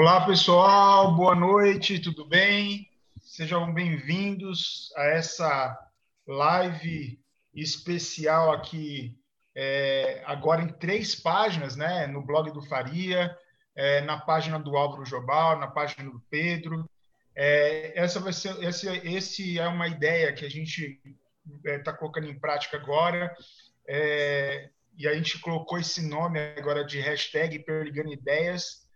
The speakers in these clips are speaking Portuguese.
Olá, pessoal, boa noite, tudo bem? Sejam bem-vindos a essa live especial aqui, é, agora em três páginas, né? No blog do Faria, é, na página do Álvaro Jobal, na página do Pedro. É, essa vai ser, esse, esse é uma ideia que a gente está é, colocando em prática agora. É, e a gente colocou esse nome agora de hashtag Perligando Ideias.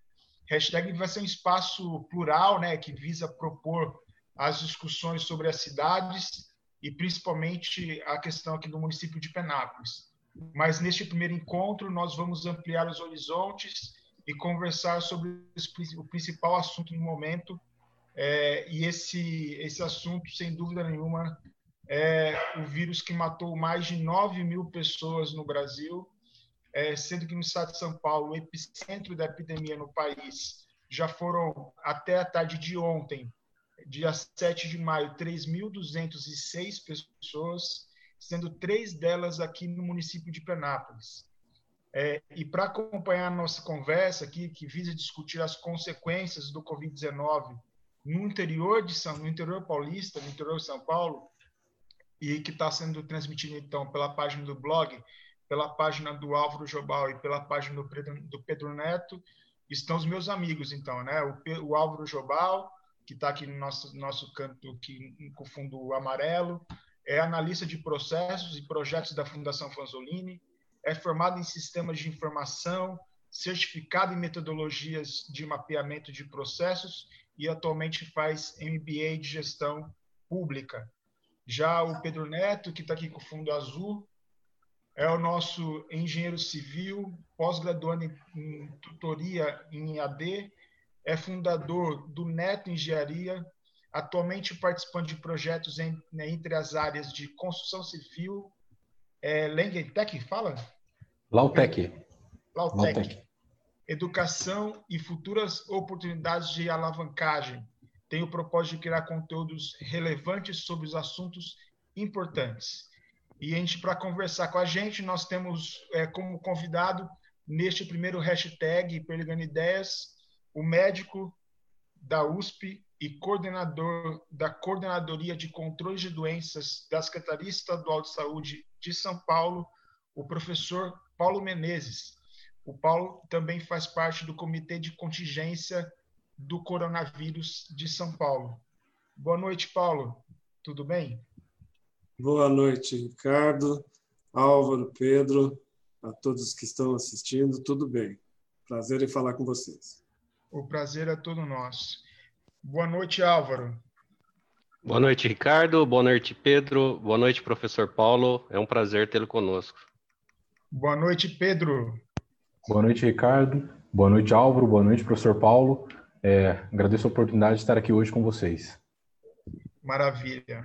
Hashtag vai ser um espaço plural, né, que visa propor as discussões sobre as cidades e principalmente a questão aqui do município de Penápolis. Mas neste primeiro encontro nós vamos ampliar os horizontes e conversar sobre o principal assunto do momento. É, e esse esse assunto, sem dúvida nenhuma, é o vírus que matou mais de 9 mil pessoas no Brasil, é, sendo que no estado de São Paulo, o epicentro da epidemia no país, já foram, até a tarde de ontem, dia 7 de maio, 3.206 pessoas, sendo três delas aqui no município de Penápolis. É, e para acompanhar a nossa conversa aqui, que visa discutir as consequências do Covid-19 no interior de São, no interior paulista, no interior de São Paulo, e que está sendo transmitido então pela página do blog, pela página do Álvaro Jobal e pela página do Pedro, do Pedro Neto, estão os meus amigos então, né? O, o Álvaro Jobal, que está aqui no nosso nosso canto aqui com fundo amarelo, é analista de processos e projetos da Fundação Fanzolini, é formado em sistemas de informação, certificado em metodologias de mapeamento de processos e atualmente faz MBA de gestão pública. Já o Pedro Neto, que está aqui com o fundo azul, é o nosso engenheiro civil, pós-graduando em, tutoria em AD, é fundador do Neto Engenharia, atualmente participando de projetos em, né, entre as áreas de construção civil, é, Lengentec, fala? Lautec. Lautec. Lautec. Educação e futuras oportunidades de alavancagem, tem o propósito de criar conteúdos relevantes sobre os assuntos importantes. E a gente, para conversar com a gente, nós temos é, como convidado, neste primeiro hashtag Perligando Ideias, o médico da USP e coordenador da Coordenadoria de Controle de Doenças da Secretaria Estadual de Saúde de São Paulo, o professor Paulo Menezes. O Paulo também faz parte do Comitê de Contingência do coronavírus de São Paulo. Boa noite, Paulo. Tudo bem? Boa noite, Ricardo, Álvaro, Pedro, a todos que estão assistindo. Tudo bem? Prazer em falar com vocês. O prazer é todo nosso. Boa noite, Álvaro. Boa noite, Ricardo. Boa noite, Pedro. Boa noite, professor Paulo. É um prazer tê-lo conosco. Boa noite, Pedro. Boa noite, Ricardo. Boa noite, Álvaro. Boa noite, professor Paulo. É, agradeço a oportunidade de estar aqui hoje com vocês. Maravilha.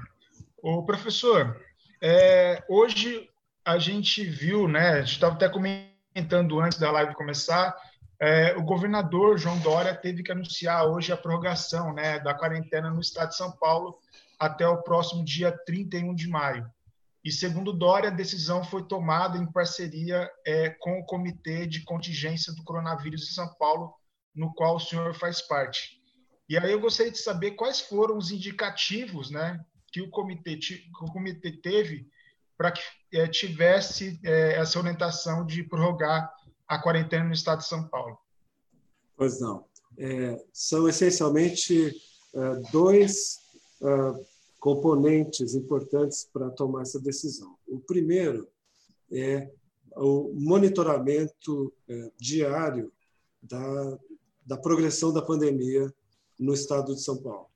O professor, é, hoje a gente viu, né? A gente estava até comentando antes da live começar. É, o governador João Dória teve que anunciar hoje a prorrogação né, da quarentena no estado de São Paulo até o próximo dia 31 de maio. E, segundo Dória, a decisão foi tomada em parceria é, com o Comitê de Contingência do Coronavírus de São Paulo, no qual o senhor faz parte. E aí eu gostaria de saber quais foram os indicativos né, que o comitê, que o comitê teve para que é, tivesse é, essa orientação de prorrogar a quarentena no estado de São Paulo. Pois não. É, são essencialmente é, dois é, componentes importantes para tomar essa decisão. O primeiro é o monitoramento é, diário da da progressão da pandemia no estado de São Paulo,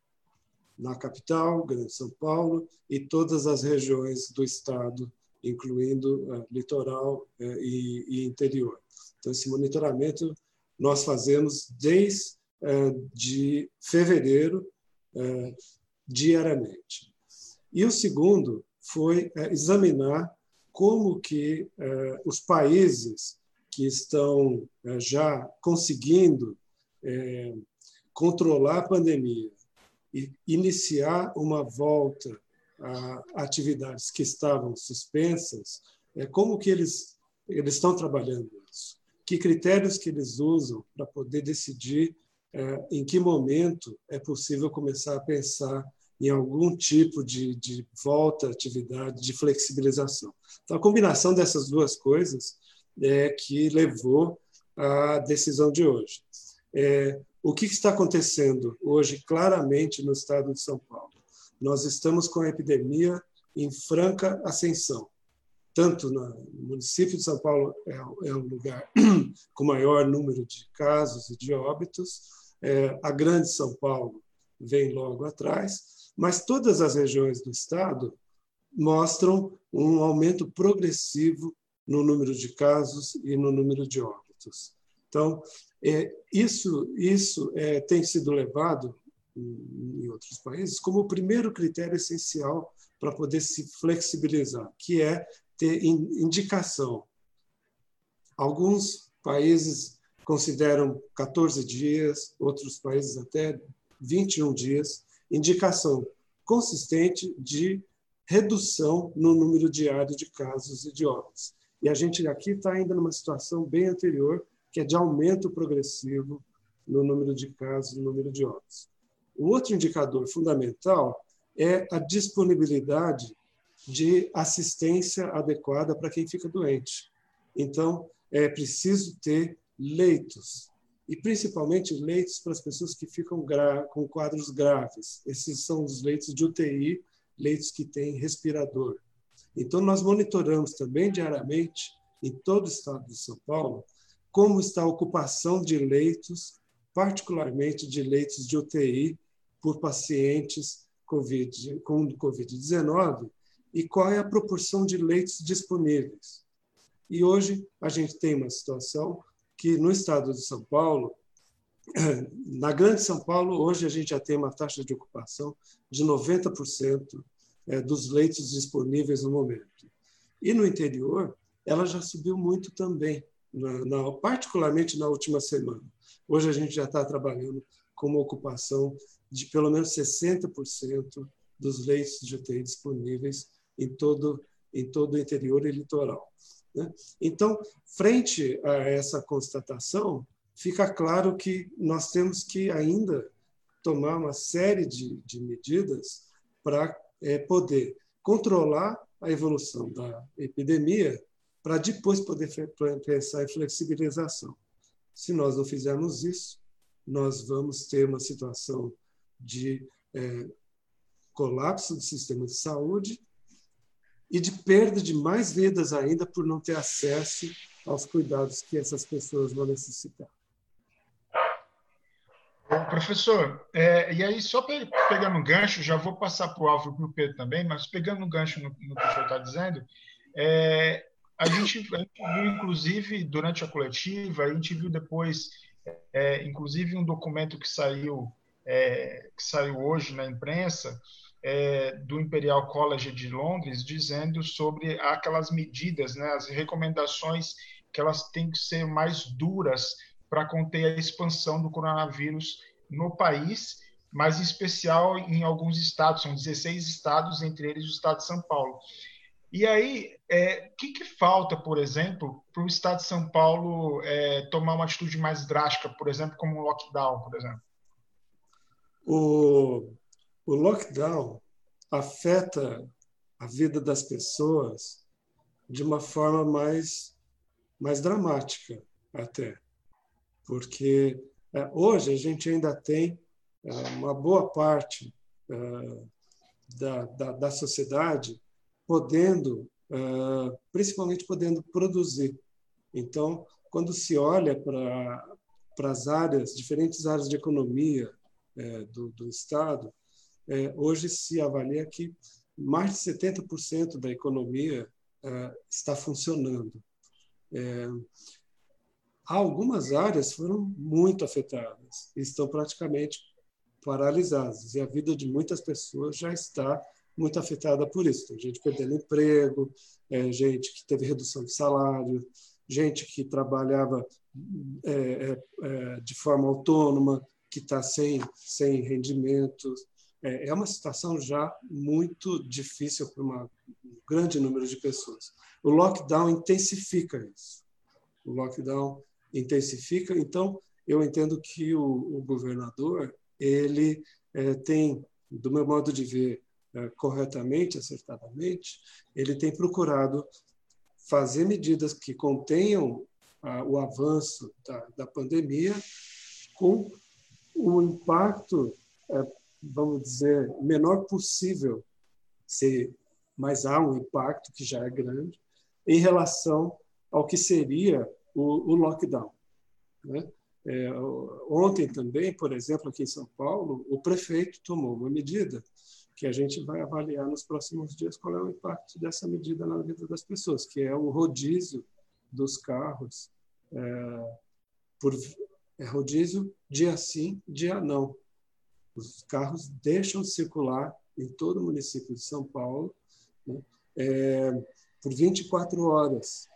na capital, Grande São Paulo, e todas as regiões do estado, incluindo uh, litoral uh, e, e, interior. Então, esse monitoramento nós fazemos desde uh, de fevereiro, diariamente. E o segundo foi examinar como que os países que estão já conseguindo controlar a pandemia iniciar uma volta a atividades que estavam suspensas, é, como que eles, eles estão trabalhando isso? Que critérios que eles usam para poder decidir é, em que momento é possível começar a pensar em algum tipo de, de volta à atividade, de flexibilização. Então, a combinação dessas duas coisas é que levou à decisão de hoje. É, o que está acontecendo hoje claramente no estado de São Paulo? Nós estamos com a epidemia em franca ascensão. Tanto no município de São Paulo é, é um lugar com maior número de casos e de óbitos, é, a Grande São Paulo vem logo atrás, mas todas as regiões do estado mostram um aumento progressivo no número de casos e no número de óbitos. Então, é, isso, isso é, tem sido levado em, em outros países como o primeiro critério essencial para poder se flexibilizar, que é ter indicação. Alguns países consideram 14 dias, outros países até 21 dias, indicação consistente de redução no número diário de casos e de óbitos. E a gente aqui está ainda numa situação bem anterior, que é de aumento progressivo no número de casos no número de óbitos. O outro indicador fundamental é a disponibilidade de assistência adequada para quem fica doente. Então, é preciso ter leitos, e principalmente leitos para as pessoas que ficam com quadros graves. Esses são os leitos de UTI, leitos que têm respirador. Então, nós monitoramos também diariamente, em todo o estado de São Paulo, como está a ocupação de leitos, particularmente de leitos de UTI, por pacientes COVID, com Covid-19 e qual é a proporção de leitos disponíveis. E hoje a gente tem uma situação que no estado de São Paulo, na Grande São Paulo, hoje a gente já tem uma taxa de ocupação de 90% é, dos leitos disponíveis no momento. E no interior, ela já subiu muito também, na, na, particularmente na última semana. Hoje a gente já está trabalhando com uma ocupação de pelo menos 60% dos leitos de UTI disponíveis em todo, em todo o interior e litoral. Né? Então, frente a essa constatação, fica claro que nós temos que ainda tomar uma série de, de medidas para é, poder controlar a evolução da epidemia, para depois poder pensar em flexibilização. Se nós não fizermos isso, nós vamos ter uma situação de é, colapso do sistema de saúde e de perda de mais vidas ainda por não ter acesso aos cuidados que essas pessoas vão necessitar. Professor, é, e aí, só pegando um gancho, já vou passar para o Álvaro e para o Pedro também, mas pegando um gancho no, no que o senhor está dizendo, é, a, gente, a, gente, viu, inclusive, durante a coletiva, a gente viu depois, é, inclusive, um documento que saiu é, que saiu hoje na imprensa, é, do Imperial College de Londres, dizendo sobre aquelas medidas, né, as recomendações que elas têm que ser mais duras para conter a expansão do coronavírus no país, mas em especial em alguns estados, são 16 estados, entre eles o estado de São Paulo. E aí, o é, que, que, falta, por exemplo, para o estado de São Paulo é, tomar uma atitude mais drástica, por exemplo, como um lockdown, por exemplo? O, o lockdown afeta a vida das pessoas de uma forma mais, mais dramática, até. Porque é, hoje a gente ainda tem é, uma boa parte é, da, da, da sociedade podendo, principalmente podendo produzir. Então, quando se olha para, para as áreas, diferentes áreas de economia, do, do, Estado, hoje se avalia que mais de 70% da economia está funcionando. Algumas áreas foram muito afetadas, estão praticamente paralisadas, e a vida de muitas pessoas já está muito afetada por isso. Tem gente perdendo emprego, é, gente que teve redução de salário, gente que trabalhava é, é, de forma autônoma, que está sem, sem rendimento. É, é uma situação já muito difícil para um grande número de pessoas. O lockdown intensifica isso. O lockdown intensifica, então eu entendo que o, o governador ele é, tem, do meu modo de ver, é, corretamente, acertadamente, ele tem procurado fazer medidas que contenham ah, o avanço da, da, pandemia com o impacto, é, vamos dizer, menor possível, se, mas há um impacto que já é grande, em relação ao que seria o, o lockdown. Né? É, ontem também, por exemplo, aqui em São Paulo, o prefeito tomou uma medida que a gente vai avaliar nos próximos dias qual é o impacto dessa medida na vida das pessoas, que é o rodízio dos carros é, por é rodízio dia sim, dia não. Os carros deixam de circular em todo o município de São Paulo né, é, por 24 horas.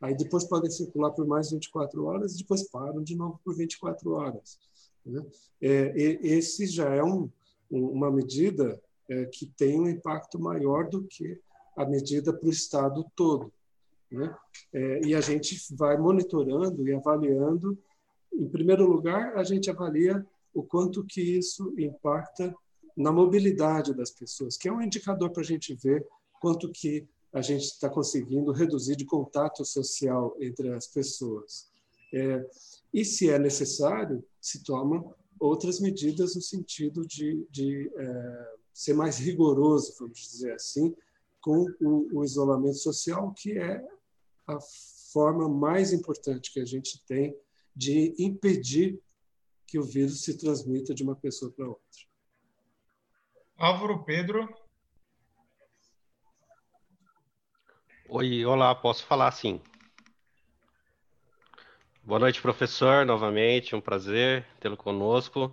Aí depois podem circular por mais 24 horas e depois param de novo por 24 horas. Né? É, esse já é um, uma medida é, que tem um impacto maior do que a medida para o Estado todo. Né? É, e a gente vai monitorando e avaliando. Em primeiro lugar, a gente avalia o quanto que isso impacta na mobilidade das pessoas, que é um indicador para a gente ver quanto que a gente está conseguindo reduzir de contato social entre as pessoas. É, e, se é necessário, se tomam outras medidas no sentido de, de é, ser mais rigoroso, vamos dizer assim, com o, o isolamento social, que é a forma mais importante que a gente tem de impedir que o vírus se transmita de uma pessoa para outra. Álvaro Pedro. Oi, olá, posso falar sim. Boa noite, professor, novamente, um prazer tê-lo conosco.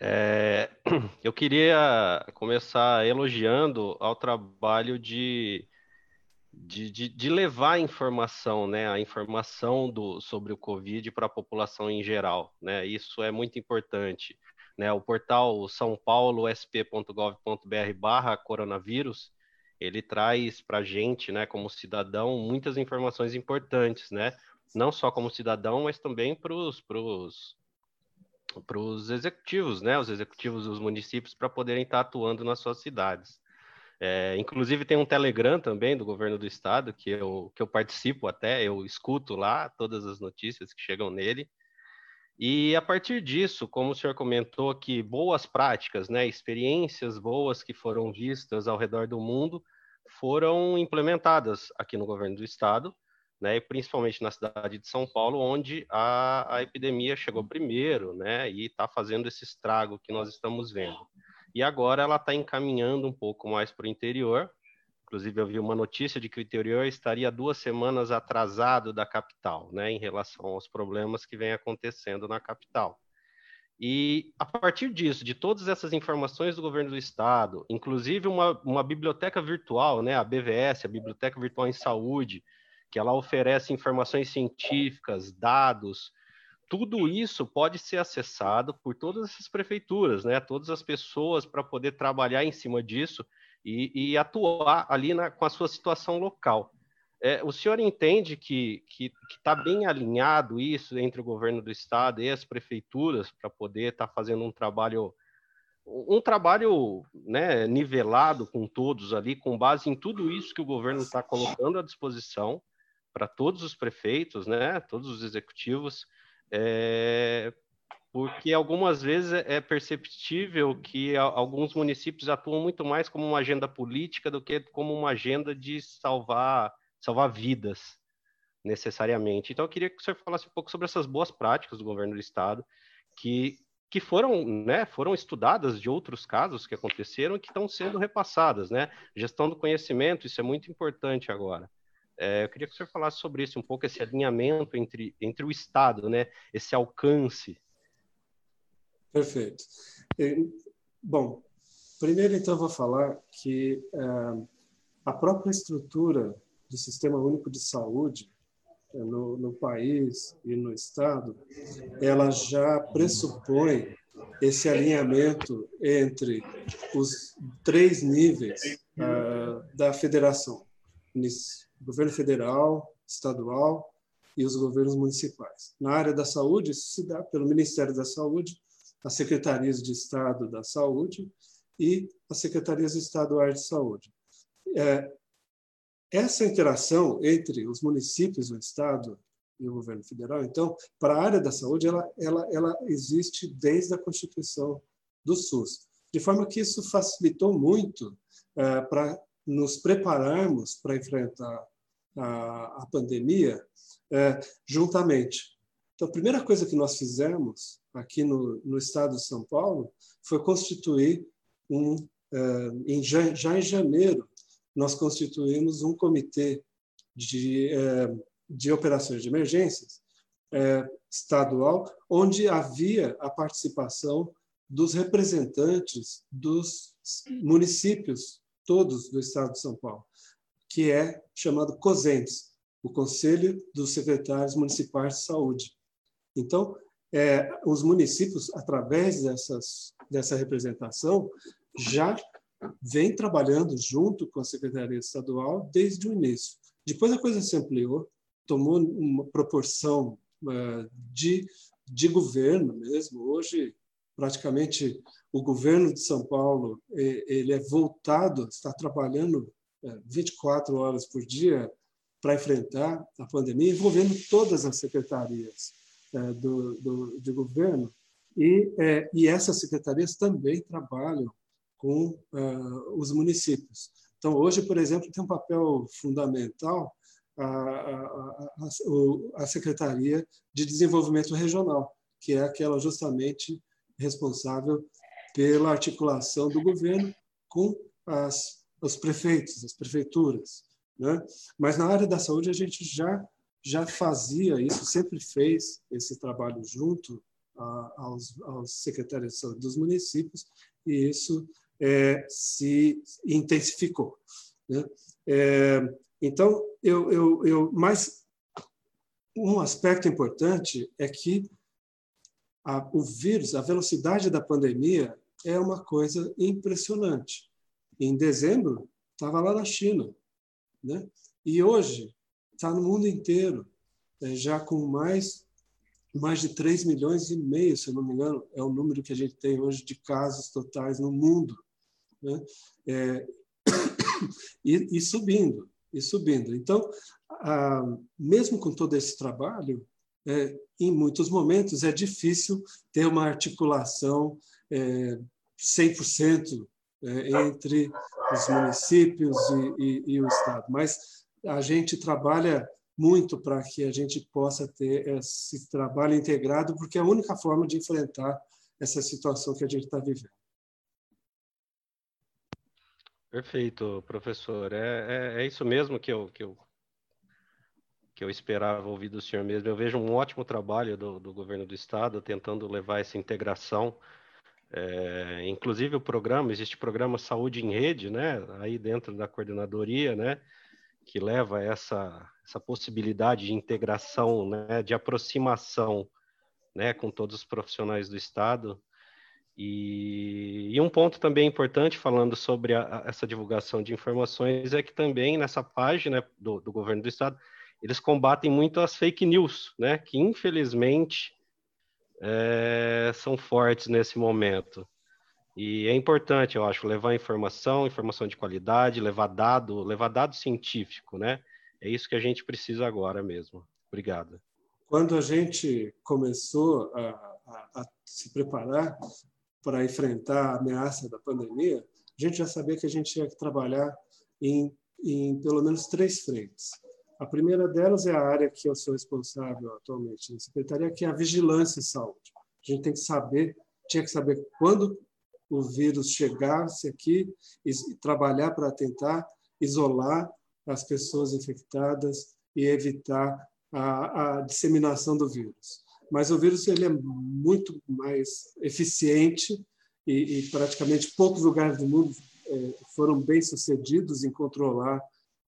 É, eu queria começar elogiando ao trabalho de, de, de, de levar a informação, né, a informação do, sobre o Covid para a população em geral. Né? Isso é muito importante. Né? O portal São Paulo sp.gov.br barra coronavírus, ele traz para a gente, né, como cidadão, muitas informações importantes, né? Não só como cidadão, mas também para os para os executivos, né, os executivos dos municípios, para poderem estar atuando nas suas cidades. É, inclusive tem um Telegram também do governo do estado que eu, que eu participo até, eu escuto lá todas as notícias que chegam nele. E a partir disso, como o senhor comentou, que boas práticas, né, experiências boas que foram vistas ao redor do mundo foram implementadas aqui no governo do estado né, principalmente na cidade de São Paulo, onde a, a epidemia chegou primeiro, né, e está fazendo esse estrago que nós estamos vendo. E agora ela está encaminhando um pouco mais para o interior. Inclusive, eu vi uma notícia de que o interior estaria duas semanas atrasado da capital, né, em relação aos problemas que vem acontecendo na capital. E a partir disso, de todas essas informações do governo do estado, inclusive uma, uma biblioteca virtual, né, a BVS, a Biblioteca Virtual em Saúde, que ela oferece informações científicas, dados, tudo isso pode ser acessado por todas essas prefeituras, né? Todas as pessoas para poder trabalhar em cima disso e, e atuar ali na, com a sua situação local. É, o senhor entende que está bem alinhado isso entre o governo do estado e as prefeituras para poder estar tá fazendo um trabalho um trabalho né, nivelado com todos ali, com base em tudo isso que o governo está colocando à disposição para todos os prefeitos, né, todos os executivos, é, porque algumas vezes é, perceptível que alguns municípios atuam muito mais como uma agenda política do que como uma agenda de salvar, salvar vidas, necessariamente. Então, eu queria que o senhor falasse um pouco sobre essas boas práticas do governo do Estado, que, que foram, né, foram estudadas de outros casos que aconteceram e que estão sendo repassadas. Né? Gestão do conhecimento, isso é muito importante agora. É, eu queria que o senhor falasse sobre isso um pouco, esse alinhamento entre, entre o Estado, né? esse alcance. Perfeito. Bom, primeiro então vou falar que é, a própria estrutura do Sistema Único de Saúde é, no, no país e no Estado, ela já pressupõe esse alinhamento entre os três níveis uh, da federação governo federal, estadual e os governos municipais. Na área da saúde, isso se dá pelo Ministério da Saúde, as secretarias de Estado da Saúde e as secretarias estaduais de saúde. É, essa interação entre os municípios, o Estado e o governo federal, então, para a área da saúde, ela, ela, ela existe desde a Constituição do SUS, de forma que isso facilitou muito é, para nos prepararmos para enfrentar a, a pandemia é, juntamente. Então, a primeira coisa que nós fizemos aqui no, no estado de São Paulo foi constituir um, é, em, já em janeiro, nós constituímos um comitê de, é, de operações de emergências é, estadual, onde havia a participação dos representantes dos municípios todos do estado de São Paulo, que é chamado COSENTES, o Conselho dos Secretários Municipais de Saúde. Então, é, os municípios, através dessas, dessa representação, já vem trabalhando junto com a Secretaria Estadual desde o início. Depois a coisa se ampliou, tomou uma proporção uh, de, de governo mesmo. Hoje, praticamente, o governo de São Paulo ele é voltado, está trabalhando 24 horas por dia para enfrentar a pandemia, envolvendo todas as secretarias é, do, do, de governo. E, é, e essas secretarias também trabalham com os municípios. Então, hoje, por exemplo, tem um papel fundamental a, a, a, a Secretaria de Desenvolvimento Regional, que é aquela justamente responsável pela articulação do governo com as, os prefeitos, as prefeituras. Né? Mas na área da saúde a gente já já fazia isso, sempre fez esse trabalho junto a, aos, aos secretários de saúde dos municípios e isso é, se intensificou. Né? É, então, eu, eu, eu, mas um aspecto importante é que a, o vírus, a velocidade da pandemia é uma coisa impressionante. Em dezembro, estava lá na China. Né? E hoje, está no mundo inteiro, é, já com mais, mais de 3 milhões e meio, se eu não me engano, é o número que a gente tem hoje de casos totais no mundo. Né? É, e, e, subindo, e subindo. Então, mesmo com todo esse trabalho, é, em muitos momentos é difícil ter uma articulação é, 100% é, entre os municípios e, e, e, o Estado. Mas a gente trabalha muito para que a gente possa ter esse trabalho integrado, porque é a única forma de enfrentar essa situação que a gente está vivendo. Perfeito, professor. É, é, é, isso mesmo que eu, que, eu, que eu esperava ouvir do senhor mesmo. Eu vejo um ótimo trabalho do, do governo do Estado tentando levar essa integração é, inclusive o programa, existe o programa Saúde em Rede, né, aí dentro da coordenadoria, né, que leva essa, essa possibilidade de integração, né, de aproximação, né, com todos os profissionais do Estado. E, e um ponto também importante falando sobre a, a, essa divulgação de informações é que também nessa página do, do governo do Estado, eles combatem muito as fake news, né, que infelizmente é, são fortes nesse momento. E é importante, eu acho, levar informação, informação de qualidade, levar dado, levar dado científico, né? É isso que a gente precisa agora mesmo. Obrigado. Quando a gente começou a, a, a se preparar para enfrentar a ameaça da pandemia, a gente já sabia que a gente tinha que trabalhar em, em pelo menos três frentes. A primeira delas é a área que eu sou responsável atualmente na secretaria, que é a vigilância em saúde. A gente tem que saber, tinha que saber quando o vírus chegasse aqui e trabalhar para tentar isolar as pessoas infectadas e evitar a, a disseminação do vírus. Mas o vírus ele é muito mais eficiente e, e praticamente poucos lugares do mundo é, foram bem sucedidos em controlar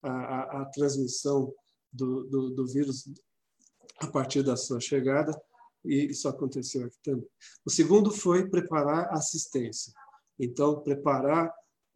a, a, a transmissão do, do, do, vírus a partir da sua chegada, e isso aconteceu aqui também. O segundo foi preparar assistência. Então, preparar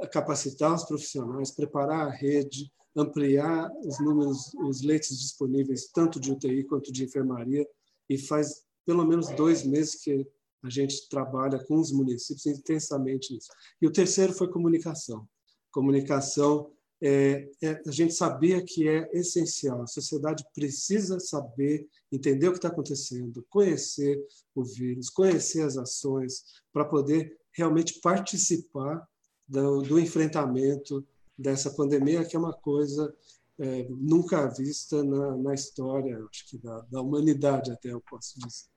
capacitar os profissionais, preparar a rede, ampliar os números, os leitos disponíveis, tanto de UTI quanto de enfermaria, e faz pelo menos dois meses que a gente trabalha com os municípios intensamente nisso. E o terceiro foi comunicação. Comunicação, é, é, a gente sabia que é essencial. A sociedade precisa saber, entender o que está acontecendo, conhecer o vírus, conhecer as ações, para poder realmente participar do, do enfrentamento dessa pandemia, que é uma coisa é, nunca vista na, na história, acho que da, da, humanidade até eu posso dizer.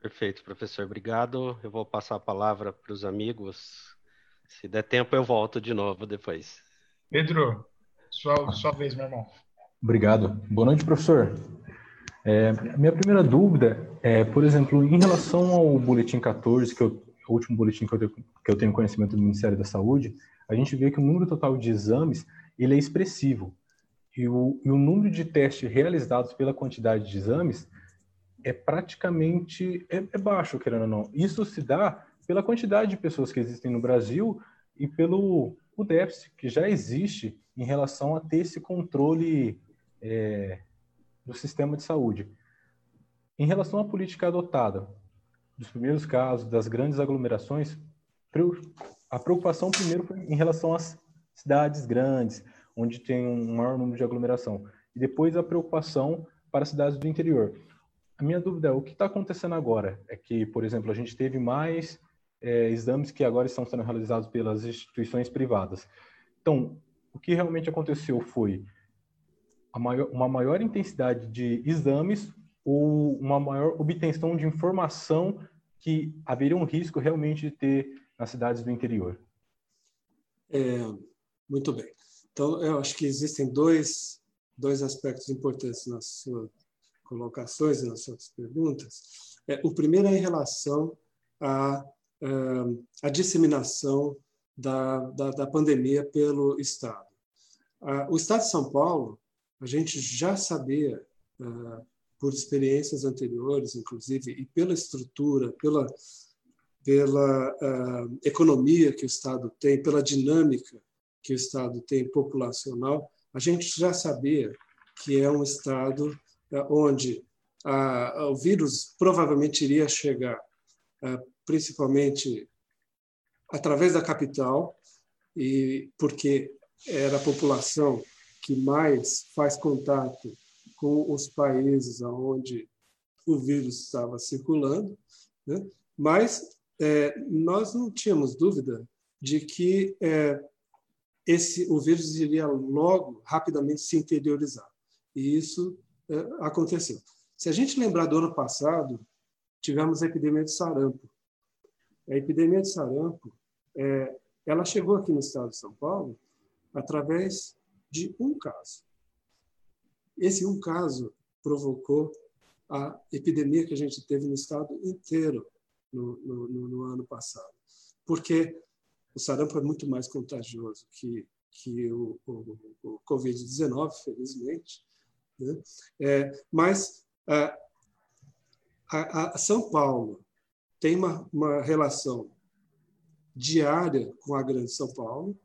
Perfeito, professor. Obrigado. Eu vou passar a palavra para os amigos. Se der tempo, eu volto de novo depois. Pedro, sua, sua vez, meu irmão. Obrigado. Boa noite, professor. É, minha primeira dúvida é, por exemplo, em relação ao boletim 14, que eu o último boletim que eu, tenho, que eu tenho conhecimento do Ministério da Saúde, a gente vê que o número total de exames ele é expressivo. E o, e o número de testes realizados pela quantidade de exames é praticamente é, é baixo, querendo ou não. Isso se dá pela quantidade de pessoas que existem no Brasil e pelo o déficit que já existe em relação a ter esse controle é, do sistema de saúde. Em relação à política adotada, dos primeiros casos, das grandes aglomerações, a preocupação primeiro foi em relação às cidades grandes, onde tem um maior número de aglomeração, e depois a preocupação para as cidades do interior. A minha dúvida é o que está acontecendo agora? É que, por exemplo, a gente teve mais é, exames que agora estão sendo realizados pelas instituições privadas. Então, o que realmente aconteceu foi maior, uma maior intensidade de exames ou uma maior obtenção de informação que haveria um risco realmente de ter nas cidades do interior? É, muito bem. Então, eu acho que existem dois, dois aspectos importantes nas suas colocações e nas suas perguntas. É, o primeiro é em relação à, à disseminação da, da, da pandemia pelo Estado. O Estado de São Paulo, a gente já sabia ah, por experiências anteriores, inclusive, e pela estrutura, pela, pela uh, economia que o Estado tem, pela dinâmica que o Estado tem populacional, a gente já sabia que é um Estado onde uh, o vírus provavelmente iria chegar, principalmente através da capital, e porque era a população que mais faz contato com os países onde o vírus estava circulando, né? mas é, nós não tínhamos dúvida de que é, esse o vírus iria logo rapidamente se interiorizar e isso é, aconteceu. Se a gente lembrar do ano passado, tivemos a epidemia de sarampo. A epidemia de sarampo, é, ela chegou aqui no estado de São Paulo através de um caso. Esse um caso provocou a epidemia que a gente teve no estado inteiro no, no, no ano passado. Porque o sarampo é muito mais contagioso que, que o, o, o Covid-19, felizmente. Né? É, mas a, a, a, São Paulo tem uma, uma relação diária com a Grande São Paulo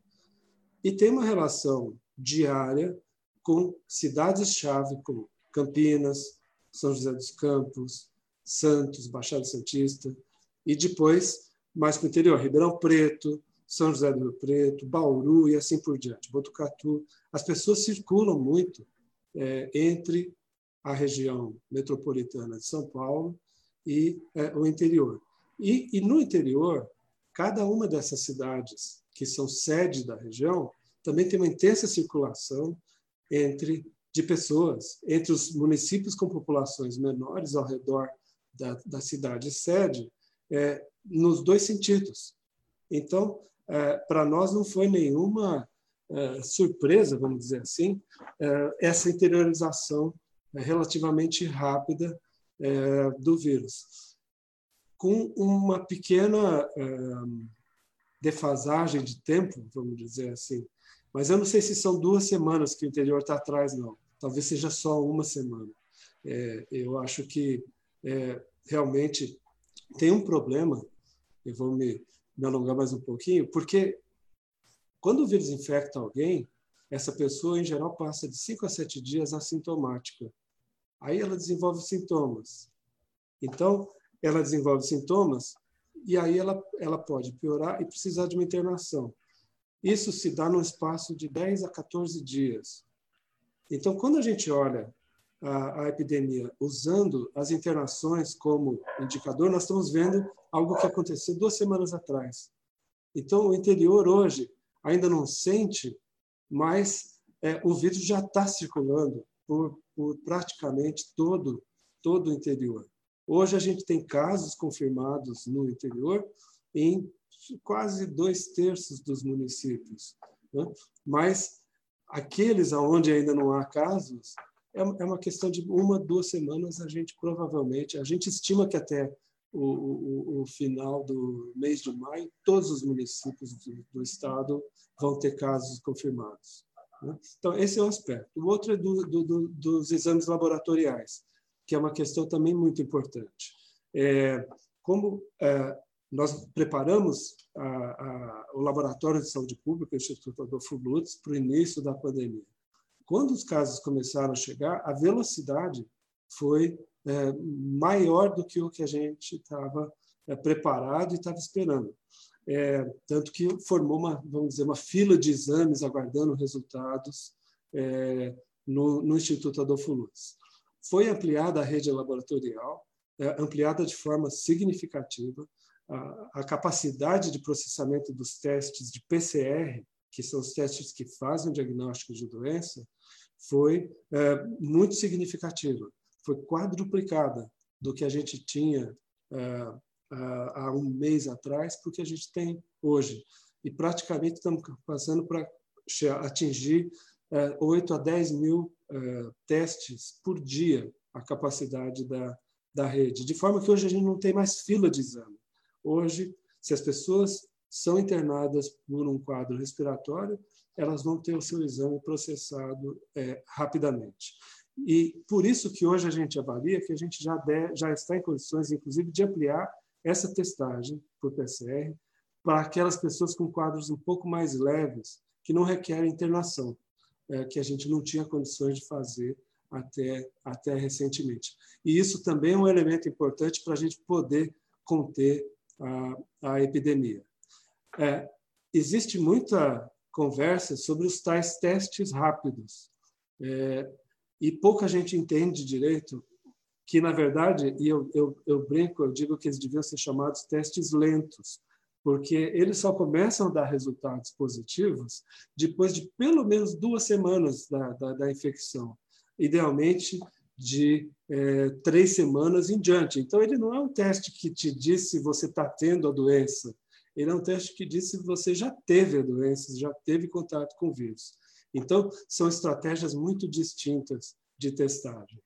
e tem uma relação diária com cidades-chave como Campinas, São José dos Campos, Santos, Baixada Santista, e depois, mais para o interior, Ribeirão Preto, São José do Rio Preto, Bauru e assim por diante, Botucatu. As pessoas circulam muito é, entre a região metropolitana de São Paulo e é, o interior. E, e no interior, cada uma dessas cidades que são sede da região também tem uma intensa circulação entre de pessoas entre os municípios com populações menores ao redor da, da cidade sede, é, nos dois sentidos. Então, é, para nós não foi nenhuma é, surpresa, vamos dizer assim, é, essa interiorização é, relativamente rápida é, do vírus. Com uma pequena defasagem de tempo, vamos dizer assim, mas eu não sei se são duas semanas que o interior está atrás, não. Talvez seja só uma semana. É, eu acho que é, realmente tem um problema, eu vou me, me alongar mais um pouquinho, porque quando o vírus infecta alguém, essa pessoa, em geral, passa de 5 a 7 dias assintomática. Aí ela desenvolve sintomas. Então, ela desenvolve sintomas e aí ela, ela pode piorar e precisar de uma internação. Isso se dá num espaço de 10 a 14 dias. Então, quando a gente olha a, a, epidemia usando as internações como indicador, nós estamos vendo algo que aconteceu duas semanas atrás. Então, o interior hoje ainda não sente, mas é, o vírus já está circulando por, por praticamente todo, todo o interior. Hoje a gente tem casos confirmados no interior em quase dois terços dos municípios. Né? Mas aqueles aonde ainda não há casos, é, é uma questão de uma, duas semanas, a gente provavelmente, a gente estima que até o, o, o final do mês de maio, todos os municípios do, do estado vão ter casos confirmados. Né? Então, esse é um aspecto. O outro é do, do, dos exames laboratoriais, que é uma questão também muito importante. É, como é, nós preparamos a, a, o Laboratório de Saúde Pública, o Instituto Adolfo Lutz, para o início da pandemia. Quando os casos começaram a chegar, a velocidade foi é, maior do que o que a gente estava é, preparado e estava esperando. É, tanto que formou uma, vamos dizer, uma fila de exames aguardando resultados é, no, no, Instituto Adolfo Lutz. Foi ampliada a rede laboratorial, é, ampliada de forma significativa, a, capacidade de processamento dos testes de PCR, que são os testes que fazem o diagnóstico de doença, foi é, muito significativa. Foi quadruplicada do que a gente tinha é, há um mês atrás para o que a gente tem hoje. E praticamente estamos passando para atingir é, 8 a 10 mil é, testes por dia a capacidade da, da rede. De forma que hoje a gente não tem mais fila de exame. Hoje, se as pessoas são internadas por um quadro respiratório, elas vão ter o seu exame processado é, rapidamente. E por isso que hoje a gente avalia que a gente já, já está em condições, inclusive, de ampliar essa testagem por PCR para aquelas pessoas com quadros um pouco mais leves, que não requerem internação, é, que a gente não tinha condições de fazer até, até recentemente. E isso também é um elemento importante para a gente poder conter a, a epidemia. É, existe muita conversa sobre os tais testes rápidos. É, e pouca gente entende direito que, na verdade, e eu, eu, eu brinco, eu digo que eles deviam ser chamados testes lentos, porque eles só começam a dar resultados positivos depois de pelo menos duas semanas da, da, da infecção, idealmente de é, três semanas em diante. Então, ele não é um teste que te diz se você está tendo a doença, ele é um teste que diz se você já teve a doença, já teve contato com o vírus. Então, são estratégias muito distintas de testagem.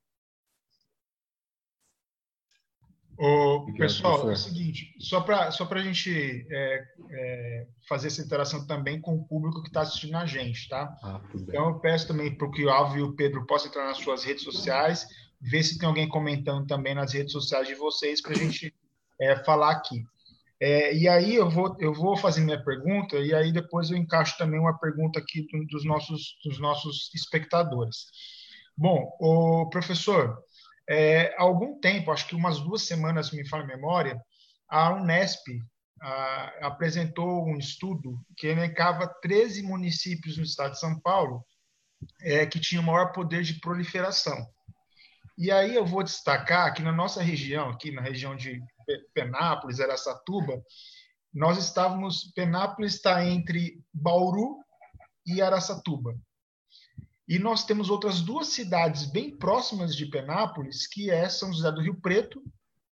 O, pessoal, é o seguinte, só para só a gente é, é, fazer essa interação também com o público que está assistindo a gente, tá? Ah, então eu peço também para que o Alvo e o Pedro possam entrar nas suas redes sociais, ver se tem alguém comentando também nas redes sociais de vocês para a gente é, falar aqui. É, e aí eu vou, eu vou fazer minha pergunta e aí depois eu encaixo também uma pergunta aqui dos nossos, dos nossos espectadores. Bom, o professor, é, há algum tempo, acho que umas duas semanas, me fala a memória, a Unesp a, apresentou um estudo que elencava 13 municípios no estado de São Paulo é, que tinham maior poder de proliferação. E aí eu vou destacar que na nossa região, aqui na região de Penápolis, Araçatuba, nós estávamos. Penápolis está entre Bauru e Araçatuba. E nós temos outras duas cidades bem próximas de Penápolis, que é São José do Rio Preto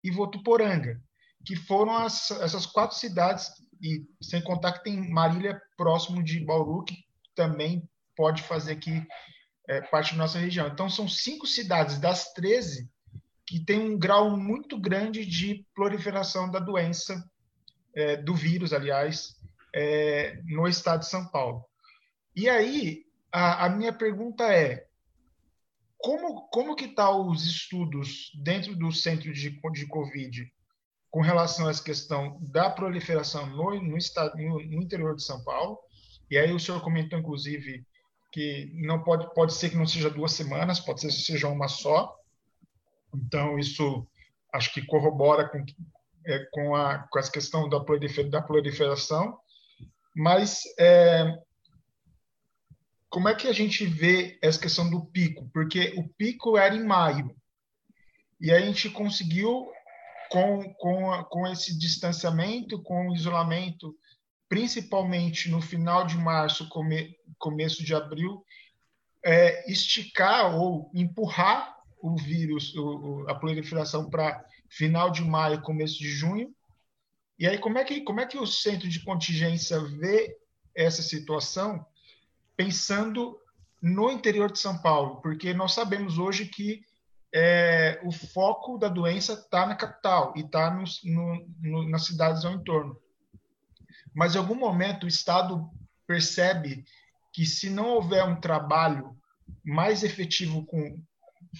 e Votuporanga, que foram as, essas quatro cidades, e sem contar que tem Marília próximo de Bauru, que também pode fazer aqui é, parte da nossa região. Então, são cinco cidades das 13 que tem um grau muito grande de proliferação da doença, é, do vírus, aliás, é, no estado de São Paulo. E aí, a, a minha pergunta é, como, como que estão tá os estudos dentro do centro de, de Covid? com relação a essa questão da proliferação no, no, estado, no, no interior de São Paulo. E aí o senhor comentou, inclusive, que não pode, pode ser que não seja duas semanas, pode ser que seja uma só. Então, isso acho que corrobora com, é, com, a, com essa questão da, da proliferação. Mas é, como é que a gente vê essa questão do pico? Porque o pico era em maio. E a gente conseguiu, com, com, com esse distanciamento, com o isolamento, principalmente no final de março, come, começo de abril, é, esticar ou empurrar o vírus, o, a proliferação para final de maio, começo de junho. E aí, como é que, como é que o centro de contingência vê essa situação, pensando no interior de São Paulo? Porque nós sabemos hoje que é, o foco da doença está na capital e está nas cidades ao entorno. Mas em algum momento o Estado percebe que se não houver um trabalho mais efetivo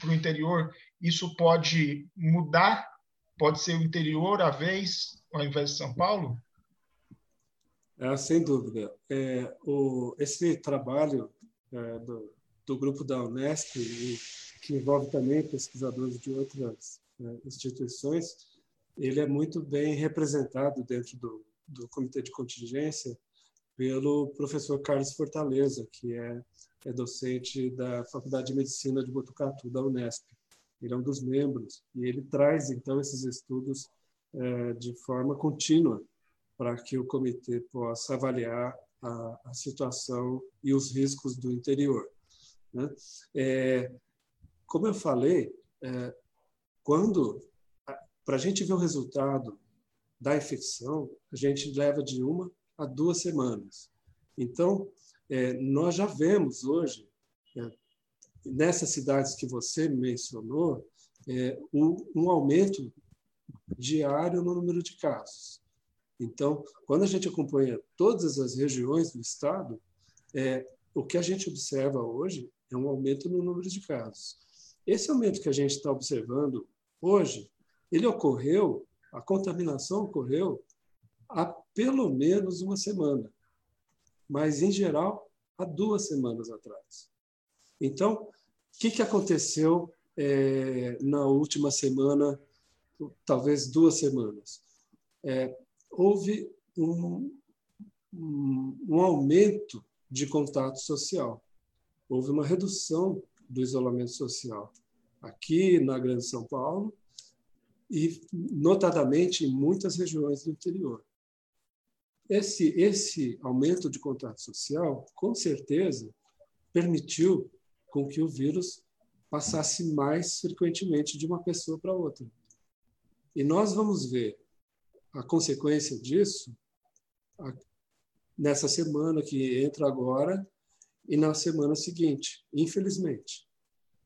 para o interior, isso pode mudar, pode ser o interior à vez, ao invés de São Paulo? É, sem dúvida. É, o, esse trabalho é, do, do grupo da Unesp que envolve também pesquisadores de outras né, instituições, ele é muito bem representado dentro do, do comitê de contingência pelo professor Carlos Fortaleza, que é, é docente da Faculdade de Medicina de Botucatu, da Unesp. Ele é um dos membros e ele traz, então, esses estudos é, de forma contínua para que o comitê possa avaliar a, a situação e os riscos do interior. Né? É, como eu falei, é, quando para a gente ver o resultado da infecção, a gente leva de uma a duas semanas. Então, é, nós já vemos hoje, é, nessas cidades que você mencionou, é, um, um, aumento diário no número de casos. Então, quando a gente acompanha todas as regiões do estado, é, o que a gente observa hoje é um aumento no número de casos. Esse aumento que a gente está observando hoje, ele ocorreu, a contaminação ocorreu há pelo menos uma semana, mas em geral há duas semanas atrás. Então, o que, que aconteceu é, na última semana, talvez duas semanas? É, houve um, um, um aumento de contato social, houve uma redução do isolamento social aqui na Grande São Paulo e notadamente em muitas regiões do interior. Esse esse aumento de contato social, com certeza, permitiu com que o vírus passasse mais frequentemente de uma pessoa para outra. E nós vamos ver a consequência disso nessa semana que entra agora e na semana seguinte, infelizmente.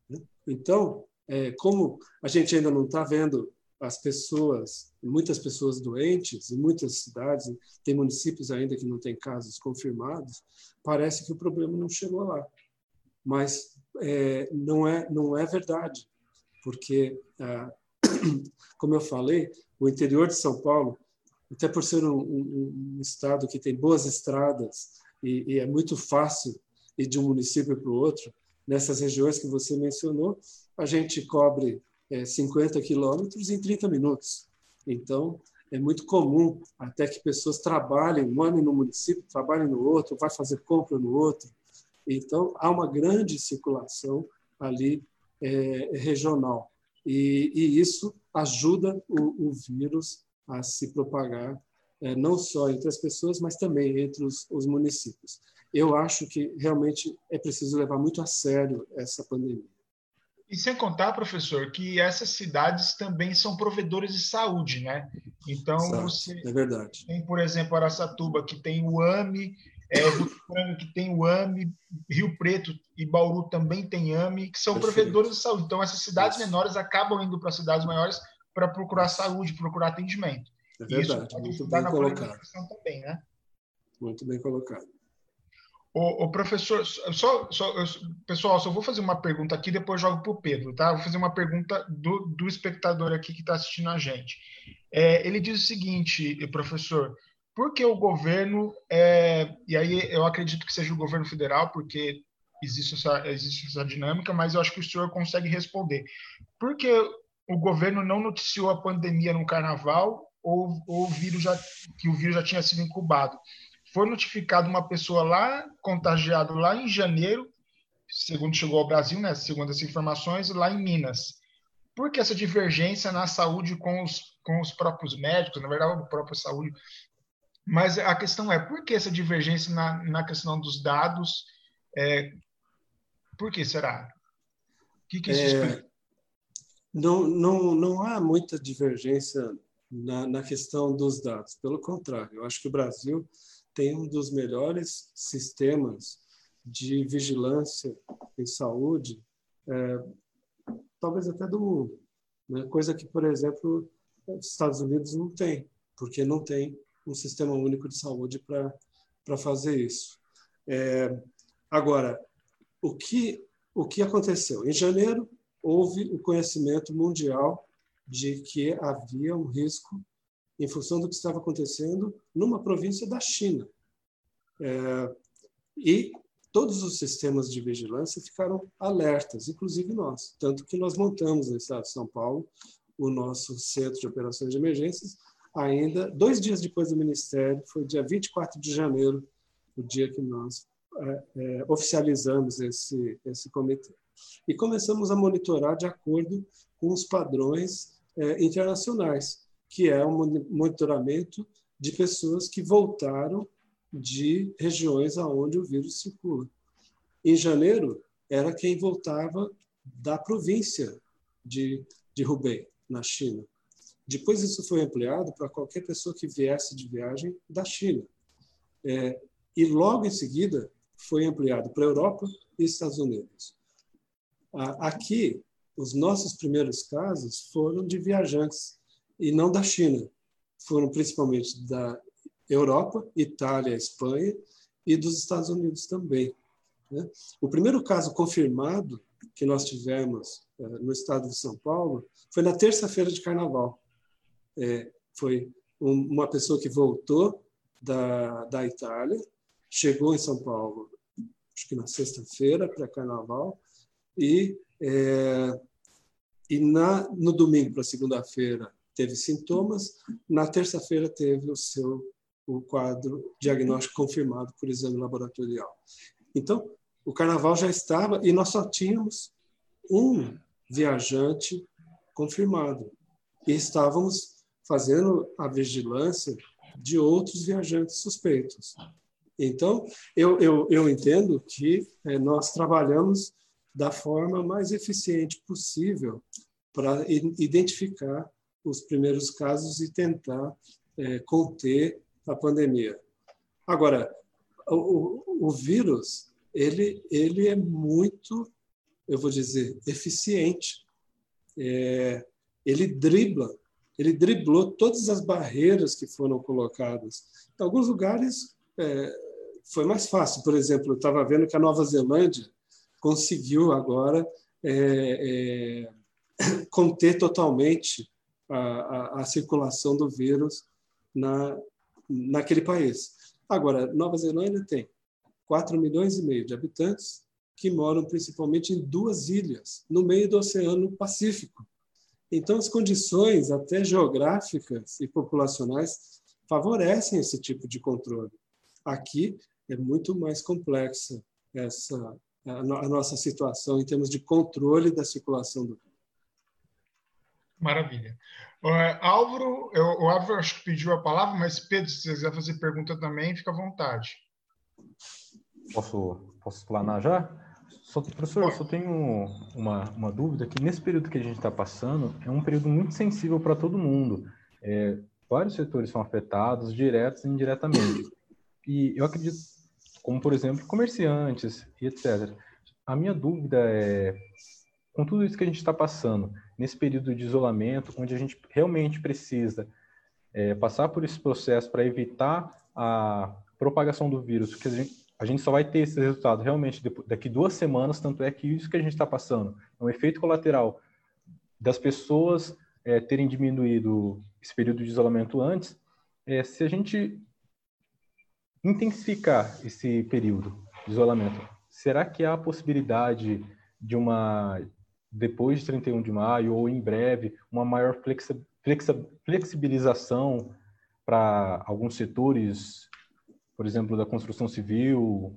Né? Então, é, como a gente ainda não está vendo as pessoas, muitas pessoas doentes, em muitas cidades, tem municípios ainda que não têm casos confirmados, parece que o problema não chegou lá. Mas é, não, é, não é verdade, porque, ah, como eu falei, o interior de São Paulo, até por ser um, um, um estado que tem boas estradas e, e é muito fácil e de um município para o outro, nessas regiões que você mencionou, a gente cobre é, 50 quilômetros em 30 minutos. Então, é muito comum até que pessoas trabalhem ano no município, trabalhem no outro, vai fazer compra no outro. Então, há uma grande circulação ali é, regional. E, e, isso ajuda o, o, vírus a se propagar, é, não só entre as pessoas, mas também entre os, os municípios eu acho que realmente é preciso levar muito a sério essa pandemia. E sem contar, professor, que essas cidades também são provedores de saúde, né? Então, Exato. você é verdade. tem, por exemplo, Araçatuba, que tem o AME, é, Votuporanga, que tem o AME, Rio Preto e Bauru também tem AME, que são Perfeito. provedores de saúde. Então, essas cidades Isso. menores acabam indo para cidades maiores para procurar saúde, procurar atendimento. É verdade, isso muito bem colocado. Também, né? Muito bem colocado. O, o professor, só, só, pessoal, só vou fazer uma pergunta aqui, depois jogo para o Pedro, tá? Vou fazer uma pergunta do, do espectador aqui que está assistindo a gente. É, ele diz o seguinte, professor, por que o governo, é, e aí eu acredito que seja o governo federal, porque existe essa, existe essa dinâmica, mas eu acho que o senhor consegue responder. Por que o governo não noticiou a pandemia no carnaval ou, ou o vírus já, que o vírus já tinha sido incubado? Foi notificado uma pessoa lá, contagiado lá em janeiro, segundo chegou ao Brasil, né, segundo as informações, lá em Minas. Por que essa divergência na saúde com os, com os próprios médicos, na verdade, a própria saúde? Mas a questão é, por que essa divergência na, na questão dos dados? É, por que será? O que, que isso é, explica? Não, não, não há muita divergência na, na questão dos dados. Pelo contrário, eu acho que o Brasil tem um dos melhores sistemas de vigilância em saúde, é, talvez até do mundo. Né? Coisa que, por exemplo, os Estados Unidos não tem, porque não tem um sistema único de saúde para fazer isso. É, agora, o que, o que aconteceu? Em janeiro, houve o conhecimento mundial de que havia um risco em função do que estava acontecendo numa província da China. É, e todos os sistemas de vigilância ficaram alertas, inclusive nós. Tanto que nós montamos no estado de São Paulo o nosso centro de operações de emergências, ainda dois dias depois do Ministério, foi dia 24 de janeiro, o dia que nós é, é, oficializamos esse, esse comitê. E começamos a monitorar de acordo com os padrões é, internacionais, que é o monitoramento de pessoas que voltaram de regiões aonde o vírus circula. Em janeiro, era quem voltava da província de, de Hubei, na China. Depois isso foi ampliado para qualquer pessoa que viesse de viagem da China. É, e logo em seguida foi ampliado para a Europa e Estados Unidos. Aqui, os nossos primeiros casos foram de viajantes e não da China. Foram principalmente da Europa, Itália, Espanha e dos Estados Unidos também. Né? O primeiro caso confirmado que nós tivemos eh, no estado de São Paulo foi na terça-feira de Carnaval. É, foi uma pessoa que voltou da, da Itália, chegou em São Paulo, acho que na sexta-feira, para Carnaval, e, é, e na, no domingo para segunda-feira teve sintomas, na terça-feira teve o seu o quadro diagnóstico confirmado por exame laboratorial. Então, o carnaval já estava e nós só tínhamos um viajante confirmado. E estávamos fazendo a vigilância de outros viajantes suspeitos. Então, eu, eu, eu entendo que é, nós trabalhamos da forma mais eficiente possível para identificar os primeiros casos e tentar é, conter a pandemia. Agora, o, o, vírus, ele, ele é muito, eu vou dizer, eficiente. É, ele dribla, ele driblou todas as barreiras que foram colocadas. Em alguns lugares é, foi mais fácil. Por exemplo, eu estava vendo que a Nova Zelândia conseguiu agora é, é, conter totalmente a, a, a circulação do vírus na, naquele país. Agora, Nova Zelândia tem 4 milhões e meio de habitantes que moram principalmente em duas ilhas, no meio do Oceano Pacífico. Então, as condições, até geográficas e populacionais, favorecem esse tipo de controle. Aqui é muito mais complexa essa a, nossa situação em termos de controle da circulação do vírus. Maravilha. Uh, Álvaro, eu, o Álvaro acho que pediu a palavra, mas Pedro, se você quiser fazer pergunta também, fica à vontade. Posso, posso explanar já? Só, professor, eu só tenho uma, uma dúvida que nesse período que a gente está passando é um período muito sensível para todo mundo. É, vários setores são afetados, diretos e indiretamente. E eu acredito, como por exemplo, comerciantes e etc. A minha dúvida é, com tudo isso que a gente está passando, nesse período de isolamento, onde a gente realmente precisa é, passar por esse processo para evitar a propagação do vírus, porque a gente, a gente só vai ter esse resultado realmente daqui duas semanas, tanto é que isso que a gente está passando é um efeito colateral das pessoas é, terem diminuído esse período de isolamento antes, é, se a gente intensificar esse período de isolamento, será que há a possibilidade de uma, depois de 31 de maio, ou em breve, uma maior flexibilização para alguns setores, por exemplo, da construção civil,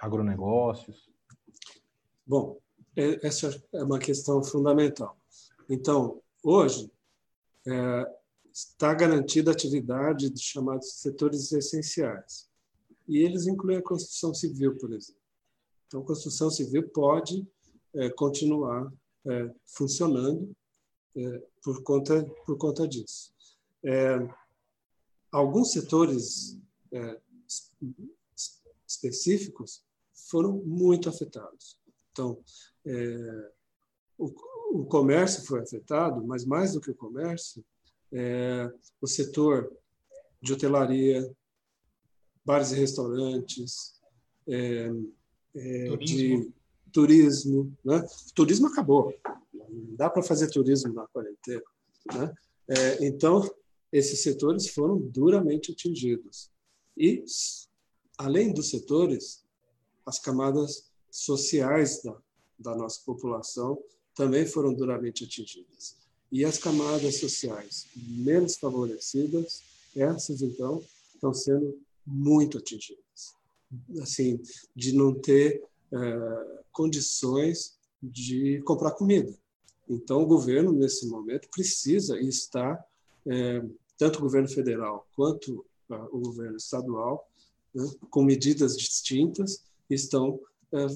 agronegócios? Bom, essa é uma questão fundamental. Então, hoje, é, está garantida a atividade dos chamados setores essenciais. E eles incluem a construção civil, por exemplo. Então, a construção civil pode é, continuar é, funcionando é, por, conta, por conta disso. É, alguns setores é, específicos foram muito afetados. Então, é, o, o, comércio foi afetado, mas mais do que o comércio, é, o setor de hotelaria, bares e restaurantes, é, é turismo. de turismo. Né? O turismo acabou. Não dá para fazer turismo na quarentena. Né? É, então, esses setores foram duramente atingidos. E, além dos setores, as camadas sociais da, da nossa população também foram duramente atingidas. E as camadas sociais menos favorecidas, essas, então, estão sendo muito atingidas. Assim, de não ter é, condições de comprar comida. Então, o governo, nesse momento, precisa e está, é, tanto o governo federal quanto o governo estadual, né, com medidas distintas, estão é,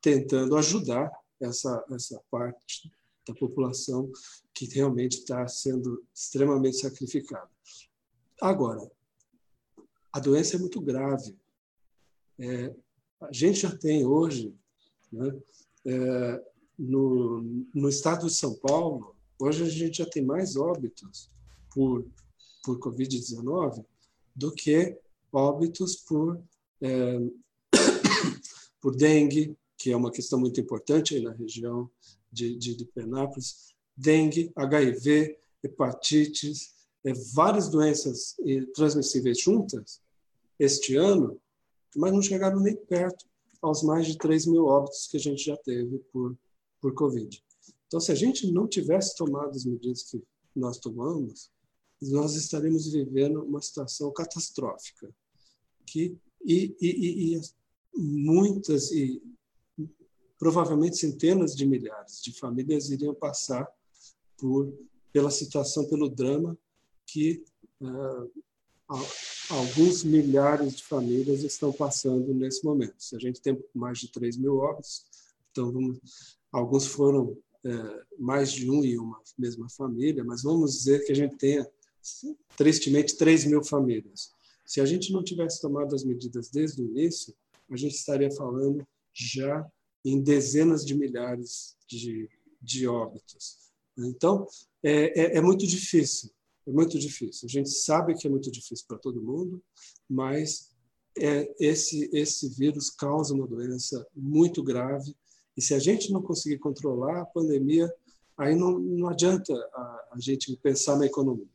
tentando ajudar essa, essa parte da população que realmente está sendo extremamente sacrificada. Agora, a doença é muito grave. É, a gente já tem hoje, né, é, no, no estado de São Paulo, hoje a gente já tem mais óbitos por, por Covid-19 do que óbitos por, é, por dengue, que é uma questão muito importante aí na região de, de, de Penápolis, dengue, HIV, hepatites, é, várias doenças transmissíveis juntas este ano, mas não chegaram nem perto aos mais de 3 mil óbitos que a gente já teve por, por Covid. Então, se a gente não tivesse tomado as medidas que nós tomamos, nós estaremos vivendo uma situação catastrófica. Que, e, e, e muitas, e provavelmente centenas de milhares de famílias iriam passar por pela situação, pelo drama que uh, alguns milhares de famílias estão passando nesse momento. Se a gente tem mais de 3 mil óbitos, então vamos, alguns foram é, mais de um e uma mesma família, mas vamos dizer que a gente tenha, tristemente, 3 mil famílias. Se a gente não tivesse tomado as medidas desde o início, a gente estaria falando já em dezenas de milhares de, de óbitos. Então, é, é, é muito difícil é muito difícil. A gente sabe que é muito difícil para todo mundo, mas é, esse, esse vírus causa uma doença muito grave. E se a gente não conseguir controlar a pandemia, aí não, não adianta a, a gente pensar na economia.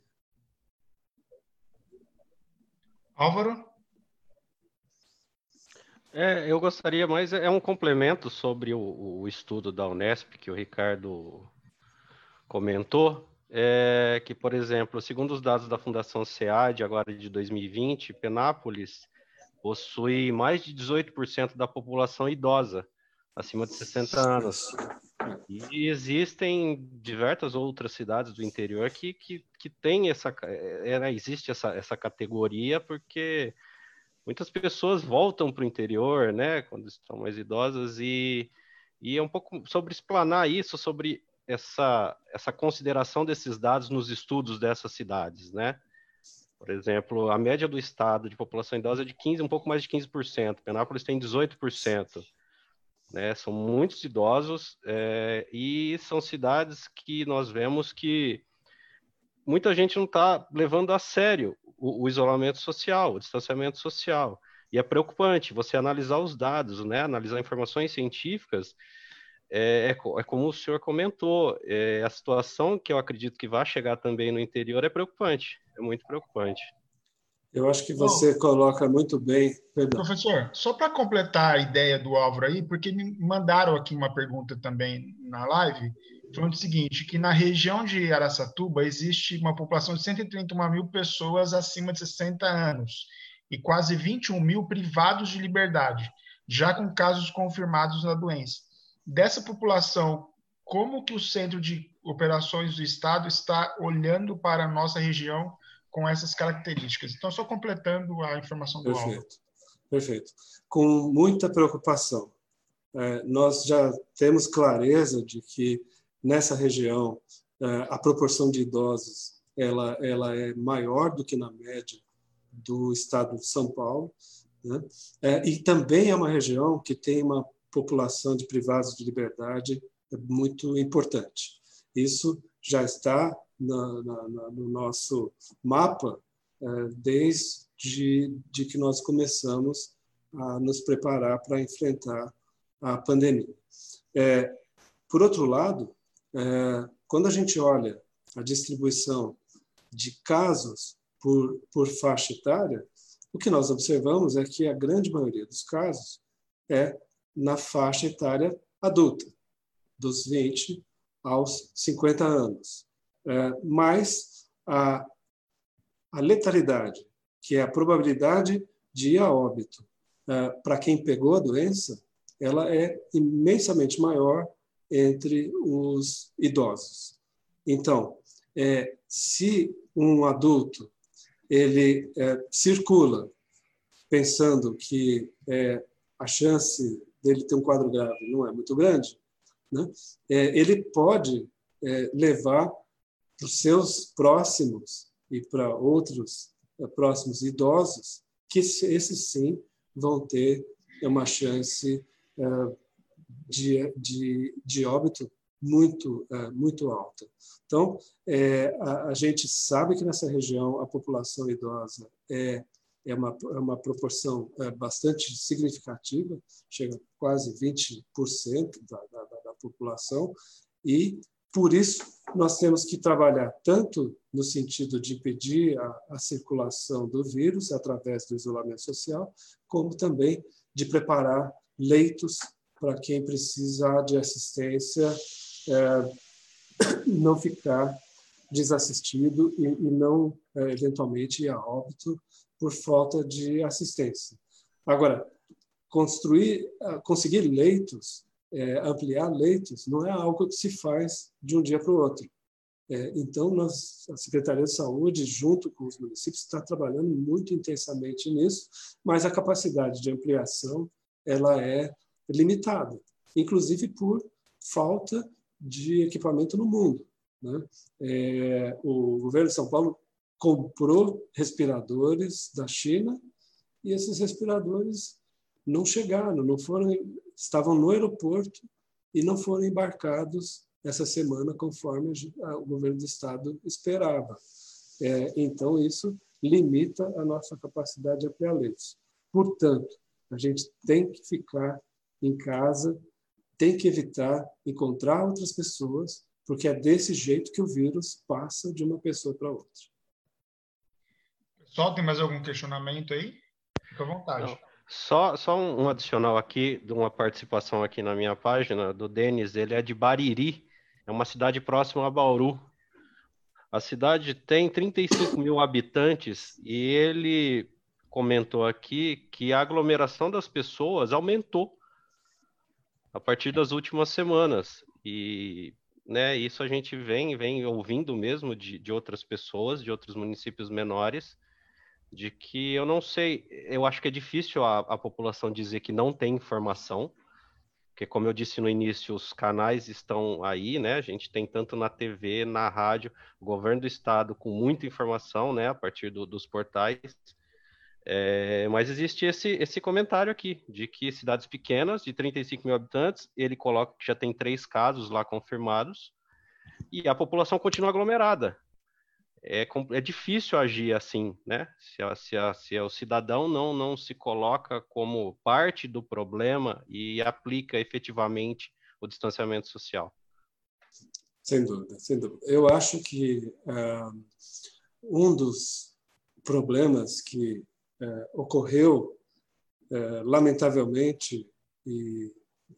Álvaro? É, eu gostaria mais, é um complemento sobre o, o estudo da Unesp que o Ricardo comentou, é que, por exemplo, segundo os dados da Fundação SEAD, agora de 2020, Penápolis possui mais de 18% da população idosa, acima de 60 anos. E existem diversas outras cidades do interior que, que, que tem essa, é, né, existe essa, essa categoria, porque muitas pessoas voltam para o interior, né, quando estão mais idosas, e, e é um pouco sobre explanar isso, sobre essa, essa consideração desses dados nos estudos dessas cidades, né? Por exemplo, a média do estado de população idosa é de 15, um pouco mais de 15%. Penápolis tem 18%. Né? São muitos idosos é, e são cidades que nós vemos que muita gente não está levando a sério o, o, isolamento social, o distanciamento social. E é preocupante você analisar os dados, né? analisar informações científicas é, é, é como o senhor comentou, é, a situação que eu acredito que vai chegar também no interior é preocupante, é muito preocupante. Eu acho que você Bom, coloca muito bem. Perdão. Professor, só para completar a ideia do Álvaro aí, porque me mandaram aqui uma pergunta também na live, falando o seguinte, que na região de Araçatuba existe uma população de 131 mil pessoas acima de 60 anos e quase 21 mil privados de liberdade, já com casos confirmados da doença. Dessa população, como que o Centro de Operações do Estado está olhando para a nossa região com essas características? Então, só completando a informação do Perfeito. Álvaro. Perfeito. Com muita preocupação. É, nós já temos clareza de que nessa região é, a proporção de idosos ela, ela é maior do que na média do estado de São Paulo. Né? É, e também é uma região que tem uma população de privados de liberdade muito importante. Isso já está na, na, no nosso mapa é, desde de que nós começamos a nos preparar para enfrentar a pandemia. É, por outro lado, é, quando a gente olha a distribuição de casos por, por faixa etária, o que nós observamos é que a grande maioria dos casos é na faixa etária adulta, dos 20 aos 50 anos. É, mas a, a letalidade, que é a probabilidade de ir a óbito é, para quem pegou a doença, ela é imensamente maior entre os idosos. Então, é, se um adulto ele é, circula pensando que é, a chance dele ter um quadro grave não é muito grande, né? É, ele pode é, levar para os seus próximos e para outros é, próximos idosos que esses sim vão ter uma chance de, de, de óbito muito, é, muito alta. Então, é, a, a, gente sabe que nessa região a população idosa é, é, uma, é uma proporção é, bastante significativa, chega quase 20% da, da, da população, e por isso nós temos que trabalhar tanto no sentido de impedir a, a circulação do vírus através do isolamento social, como também de preparar leitos para quem precisar de assistência é, não ficar desassistido e, e não, é, eventualmente, ir a óbito por falta de assistência. Agora, construir, conseguir leitos, é, ampliar leitos, não é algo que se faz de um dia para o outro. É, então, nós, a Secretaria de Saúde, junto com os municípios, está trabalhando muito intensamente nisso, mas a capacidade de ampliação ela é limitada, inclusive por falta de equipamento no mundo. Né? É, o governo de São Paulo comprou respiradores da China e esses respiradores não chegaram, não foram, estavam no aeroporto e não foram embarcados essa semana conforme o governo do estado esperava. É, então isso limita a nossa capacidade de ampliar leitos. Portanto, a gente tem que ficar em casa, tem que evitar encontrar outras pessoas, porque é desse jeito que o vírus passa de uma pessoa para outra. Pessoal, tem mais algum questionamento aí? Fica à vontade. Não. Só, só um adicional aqui, de uma participação aqui na minha página, do Denis, ele é de Bariri, é uma cidade próxima a Bauru. A cidade tem 35 mil habitantes e ele comentou aqui que a aglomeração das pessoas aumentou a partir das últimas semanas. E né, isso a gente vem, vem ouvindo mesmo de, de outras pessoas, de outros municípios menores, de que eu não sei, eu acho que é difícil a, a população dizer que não tem informação, porque como eu disse no início, os canais estão aí, né? A gente tem tanto na TV, na rádio, governo do estado com muita informação, né? A partir do, dos portais, é, mas existe esse, esse comentário aqui, de que cidades pequenas, de 35 mil habitantes, ele coloca que já tem três casos lá confirmados, e a população continua aglomerada. É, é difícil agir assim, né? Se, se, se o cidadão não, não se coloca como parte do problema e aplica efetivamente o distanciamento social. Sem dúvida, sem dúvida. Eu acho que uh, um dos problemas que uh, ocorreu, uh, lamentavelmente, e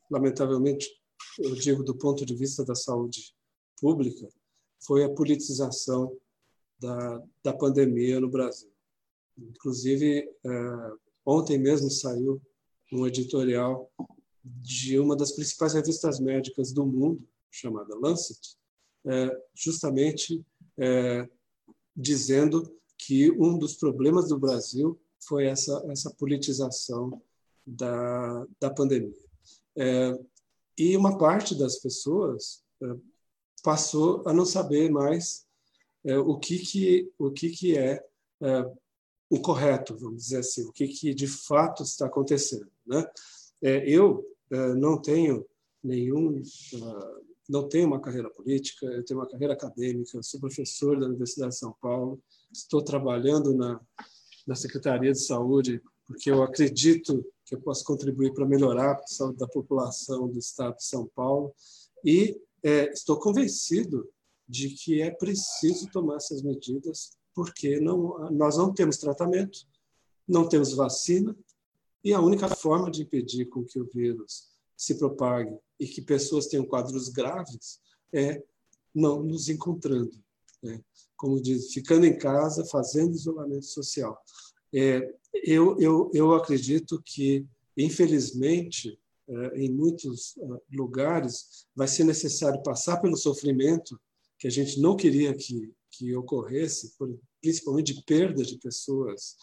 lamentavelmente eu digo do ponto de vista da saúde pública, foi a politização da, da pandemia no Brasil. Inclusive, ontem mesmo saiu um editorial de uma das principais revistas médicas do mundo, chamada Lancet, é, justamente é, dizendo que um dos problemas do Brasil foi essa, essa politização da, da pandemia. É, e uma parte das pessoas é, passou a não saber mais é, o que, que, o que, que é, é o correto, vamos dizer assim, o que, que de fato está acontecendo. Né? eu não tenho nenhum não tenho uma carreira política, eu tenho uma carreira acadêmica, sou professor da Universidade de São Paulo, estou trabalhando na, na Secretaria de Saúde, porque eu acredito que eu posso contribuir para melhorar a saúde da população do Estado de São Paulo, e é, estou convencido de que é preciso tomar essas medidas, porque não, nós não temos tratamento, não temos vacina, e a única forma de impedir com que o vírus se propague e que pessoas tenham quadros graves é não nos encontrando. Né? Como diz, ficando em casa, fazendo isolamento social. É, eu, eu, eu acredito que, infelizmente, é, em muitos é, lugares, vai ser necessário passar pelo sofrimento que a gente não queria que, que ocorresse, principalmente de perda de pessoas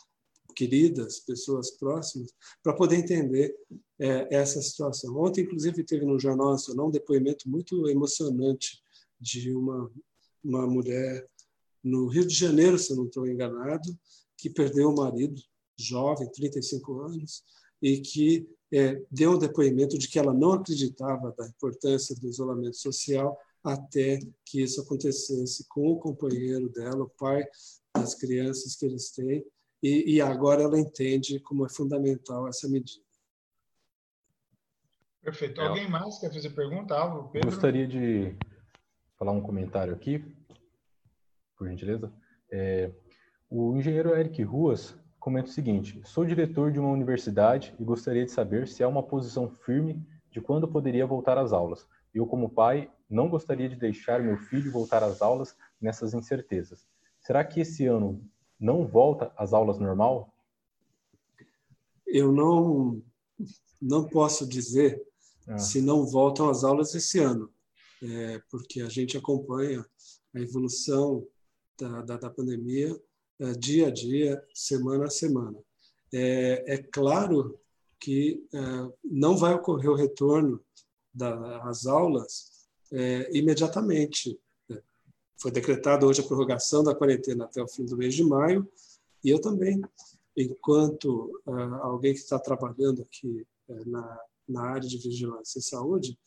queridas, pessoas próximas, para poder entender é, essa situação. Ontem, inclusive, teve no Jornal Nacional um depoimento muito emocionante de uma, uma mulher no Rio de Janeiro, se eu não estou enganado, que perdeu o marido, jovem, 35 anos, e que é, deu um depoimento de que ela não acreditava da importância do isolamento social até que isso acontecesse com o companheiro dela, o pai das crianças que eles têm, e, e agora ela entende como é fundamental essa medida. Perfeito. Alguém mais quer fazer pergunta? Álvaro, Pedro? Gostaria de falar um comentário aqui, por gentileza. É, o engenheiro Eric Ruas comenta o seguinte: sou diretor de uma universidade e gostaria de saber se há uma posição firme de quando poderia voltar às aulas. Eu, como pai, não gostaria de deixar meu filho voltar às aulas nessas incertezas. Será que esse ano não volta às aulas normal? Eu não não posso dizer ah. se não voltam às aulas esse ano, é, porque a gente acompanha a evolução da, da, da pandemia é, dia a dia, semana a semana. É, é claro que é, não vai ocorrer o retorno das aulas é, imediatamente foi decretada hoje a prorrogação da quarentena até o fim do mês de maio, e eu também, enquanto uh, alguém que está trabalhando aqui na, na área de vigilância e saúde,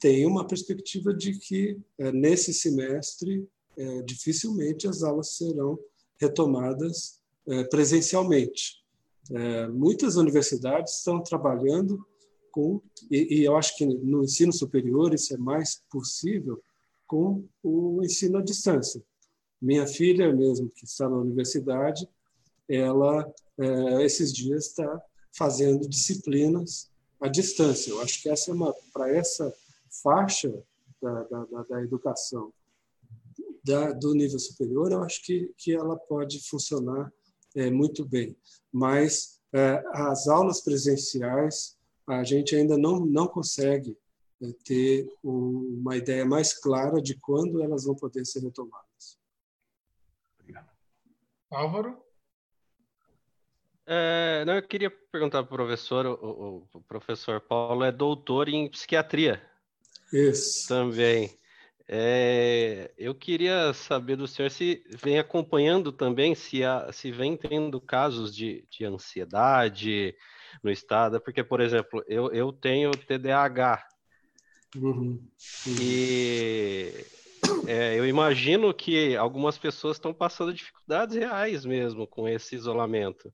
tenho uma perspectiva de que uh, nesse semestre dificilmente as aulas serão retomadas presencialmente. muitas universidades estão trabalhando com, e, eu acho que no ensino superior isso é mais possível, com o ensino à distância. Minha filha, mesmo que está na universidade, ela é, esses dias está fazendo disciplinas à distância. Eu acho que essa é uma para essa faixa da, da, da educação da, do nível superior, eu acho que que ela pode funcionar é, muito bem. Mas é, as aulas presenciais a gente ainda não não consegue é, ter uma ideia mais clara de quando elas vão poder ser retomadas. Obrigado. Álvaro? É, não, eu queria perguntar para o professor, o, o, professor Paulo é doutor em psiquiatria. Isso. Também. É, eu queria saber do senhor se vem acompanhando também, se, há, se vem tendo casos de, de ansiedade no estado, porque, por exemplo, eu, eu tenho TDAH, Uhum. E é, eu imagino que algumas pessoas estão passando dificuldades reais mesmo com esse isolamento.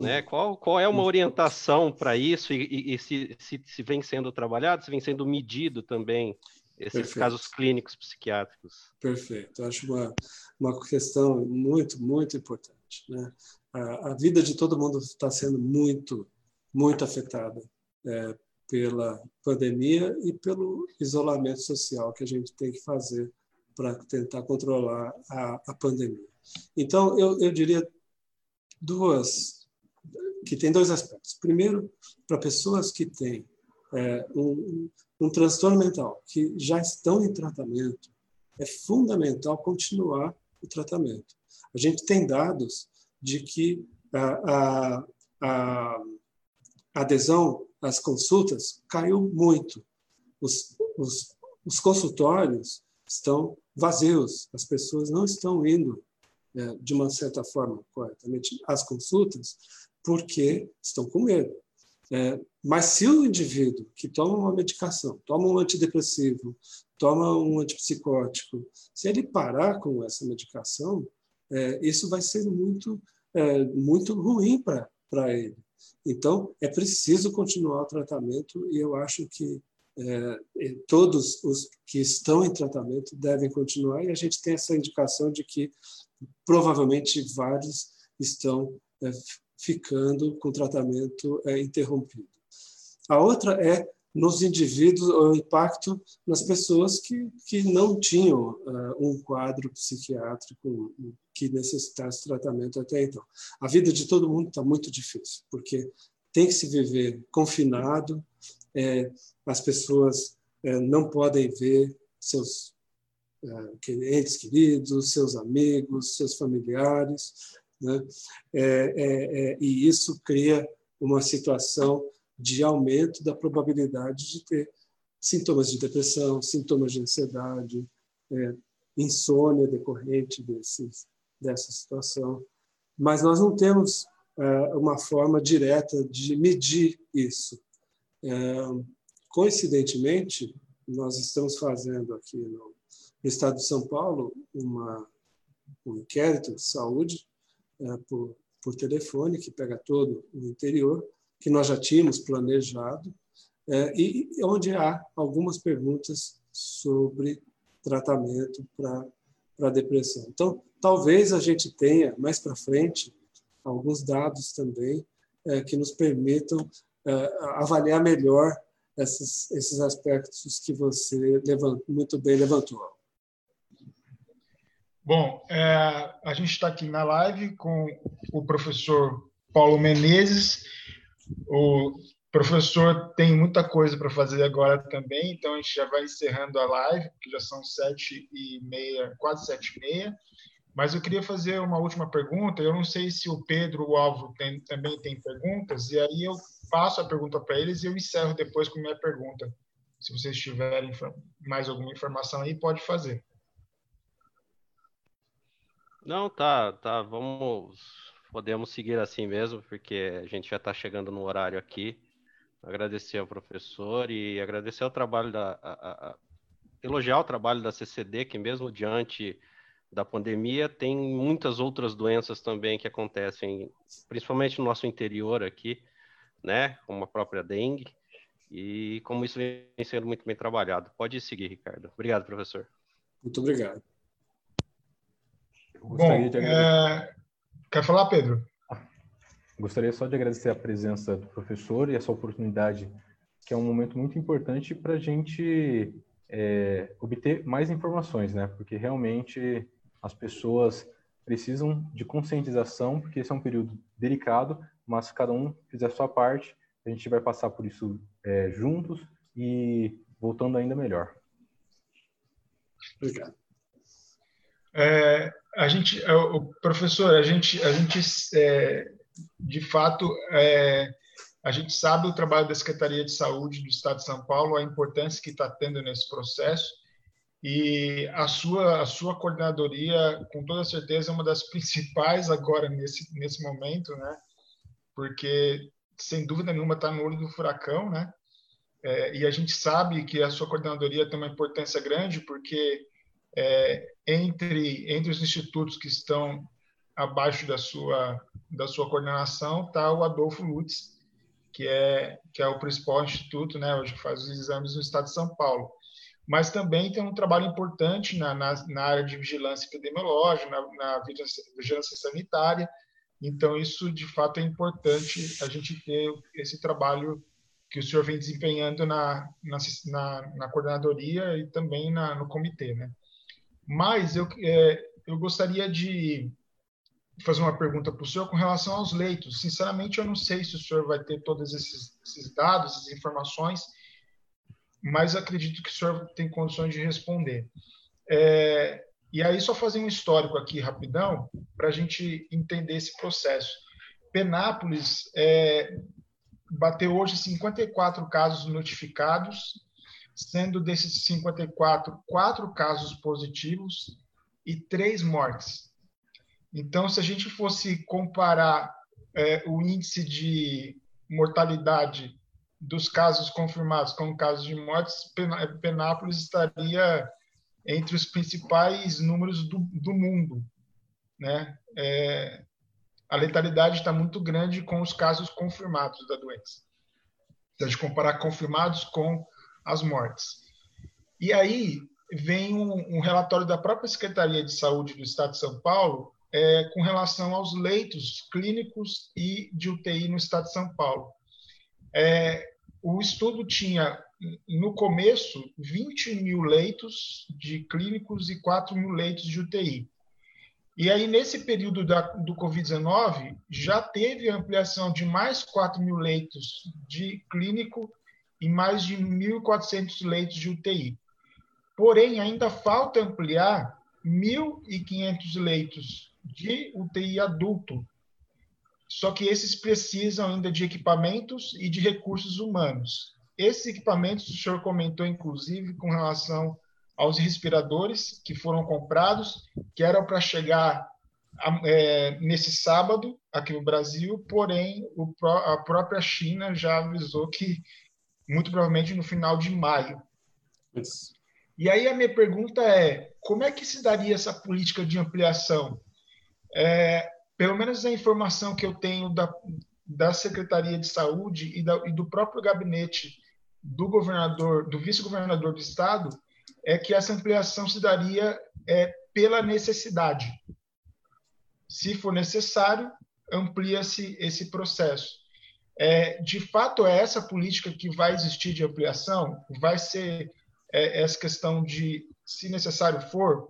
Né? Qual, qual é uma orientação para isso e, e, e se, se, se, vem sendo trabalhado, se vem sendo medido também esses Perfeito. casos clínicos psiquiátricos? Perfeito. Acho uma, uma questão muito, muito importante. Né? A, a vida de todo mundo está sendo muito, muito afetada é, pela pandemia e pelo isolamento social que a gente tem que fazer para tentar controlar a, a pandemia. Então, eu, eu diria duas, que tem dois aspectos. Primeiro, para pessoas que têm é, um, um transtorno mental, que já estão em tratamento, é fundamental continuar o tratamento. A gente tem dados de que a, a, a adesão às consultas caiu muito. Os, os, os consultórios estão vazios, as pessoas não estão indo é, de uma certa forma corretamente às consultas porque estão com medo. É, mas se o indivíduo que toma uma medicação, toma um antidepressivo, toma um antipsicótico, se ele parar com essa medicação, é, isso vai ser muito, é, muito ruim para ele. Então, é preciso continuar o tratamento e eu acho que é, todos os que estão em tratamento devem continuar e a gente tem essa indicação de que provavelmente vários estão é, ficando com tratamento é, interrompido. A outra é nos indivíduos, o impacto nas pessoas que, que não tinham uh, um quadro psiquiátrico que necessitasse tratamento até então. A vida de todo mundo está muito difícil, porque tem que se viver confinado, é, as pessoas é, não podem ver seus é, entes queridos, seus amigos, seus familiares, né? É, é, é, e isso cria uma situação de aumento da probabilidade de ter sintomas de depressão, sintomas de ansiedade, é, insônia decorrente desses, dessa situação. Mas nós não temos é, uma forma direta de medir isso. Coincidentemente, nós estamos fazendo aqui no, estado de São Paulo uma, um inquérito de saúde por, por telefone que pega todo o interior que nós já tínhamos planejado, é, e onde há algumas perguntas sobre tratamento para depressão. Então, talvez a gente tenha mais para frente alguns dados também é, que nos permitam é, avaliar melhor esses, esses aspectos que você levantou, muito bem levantou. Bom, é, a gente está aqui na live com o professor Paulo Menezes, o professor tem muita coisa para fazer agora também, então a gente já vai encerrando a live, que já são sete e meia, quase sete e meia. Mas eu queria fazer uma última pergunta. Eu não sei se o Pedro o Álvaro tem, também tem perguntas, e aí eu passo a pergunta para eles e eu encerro depois com minha pergunta. Se vocês tiverem mais alguma informação aí, pode fazer. Não, tá, tá. Vamos podemos seguir assim mesmo, porque a gente já está chegando no horário aqui. Agradecer ao professor e agradecer ao trabalho da. A, a, elogiar o trabalho da CCD, que mesmo diante da pandemia, tem muitas outras doenças também que acontecem, principalmente no nosso interior aqui, né? Como a própria dengue, e como isso vem sendo muito bem trabalhado. Pode seguir, Ricardo. Obrigado, professor. Muito obrigado. Bom, é, Quer falar, Pedro? Gostaria só de agradecer a presença do professor e essa oportunidade, que é um momento muito importante para a gente é, obter mais informações, né? Porque realmente as pessoas precisam de conscientização, porque esse é um período delicado, mas se cada um fizer a sua parte, a gente vai passar por isso é, juntos e voltando ainda melhor. Obrigado. É, a gente, é, o professor, a gente, a gente, é, de fato, é, a gente sabe o trabalho da Secretaria de Saúde do Estado de São Paulo, a importância que está tendo nesse processo e a sua, a sua coordenadoria, com toda certeza, é uma das principais agora nesse nesse momento, né? Porque sem dúvida nenhuma está no olho do furacão, né? É, e a gente sabe que a sua coordenadoria tem uma importância grande porque é, entre, entre os institutos que estão abaixo da sua, da sua coordenação está o Adolfo Lutz, que é, que é o principal instituto, né, hoje que faz os exames no estado de São Paulo. Mas também tem um trabalho importante na, na, na área de vigilância epidemiológica, na, na vigilância sanitária. Então, isso, de fato, é importante a gente ter esse trabalho que o senhor vem desempenhando na, na, na, na coordenadoria e também na, no comitê. Né? Mas eu, é, eu gostaria de fazer uma pergunta para o senhor com relação aos leitos. Sinceramente, eu não sei se o senhor vai ter todos esses, esses dados, essas informações, mas acredito que o senhor tem condições de responder. É, e aí, só fazer um histórico aqui rapidão, para a gente entender esse processo. Penápolis é, bateu hoje 54 casos notificados, sendo desses 54, quatro casos positivos e três mortes. Então, se a gente fosse comparar é, o índice de mortalidade dos casos confirmados com casos de mortes, Penápolis estaria entre os principais números do, do mundo. Né? É, a letalidade está muito grande com os casos confirmados da doença. Se a gente comparar confirmados com as mortes. E aí vem um, um relatório da própria Secretaria de Saúde do Estado de São Paulo, é, com relação aos leitos clínicos e de UTI no estado de São Paulo. É, o estudo tinha, no começo, 20 mil leitos de clínicos e 4 mil leitos de UTI. E aí, nesse período da, do Covid-19, já teve ampliação de mais 4 mil leitos de clínico e mais de 1.400 leitos de UTI. Porém, ainda falta ampliar 1.500 leitos de UTI adulto. Só que esses precisam ainda de equipamentos e de recursos humanos. Esses equipamentos, o senhor comentou, inclusive, com relação aos respiradores que foram comprados, que eram para chegar é, nesse sábado aqui no Brasil, porém o, a própria China já avisou que muito provavelmente no final de maio. Isso. E aí a minha pergunta é, como é que se daria essa política de ampliação? É, pelo menos a informação que eu tenho da, da Secretaria de Saúde e, da, e do próprio gabinete do governador, do vice-governador do estado, é que essa ampliação se daria é, pela necessidade. Se for necessário, amplia-se esse processo. É, de fato, é essa política que vai existir de ampliação? Vai ser é, essa questão de, se necessário for,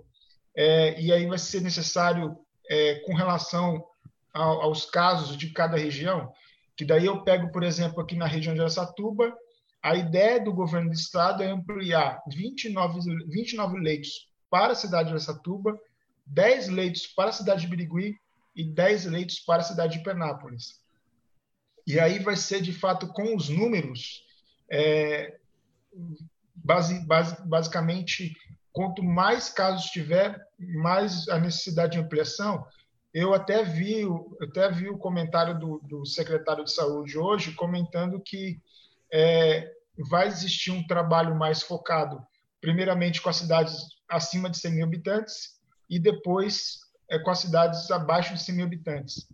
é, e aí vai ser necessário é, com relação ao, aos casos de cada região, que daí eu pego, por exemplo, aqui na região de Aracatuba, a ideia do governo do estado é ampliar 29, 29 leitos para a cidade de Aracatuba, 10 leitos para a cidade de Birigui e 10 leitos para a cidade de Penápolis. E aí vai ser, de fato, com os números, é, base, base, basicamente quanto mais casos tiver, mais a necessidade de ampliação. Eu até vi, até vi o comentário do, do secretário de saúde hoje comentando que é, vai existir um trabalho mais focado, primeiramente com as cidades acima de 100 mil habitantes e depois é, com as cidades abaixo de 100 mil habitantes.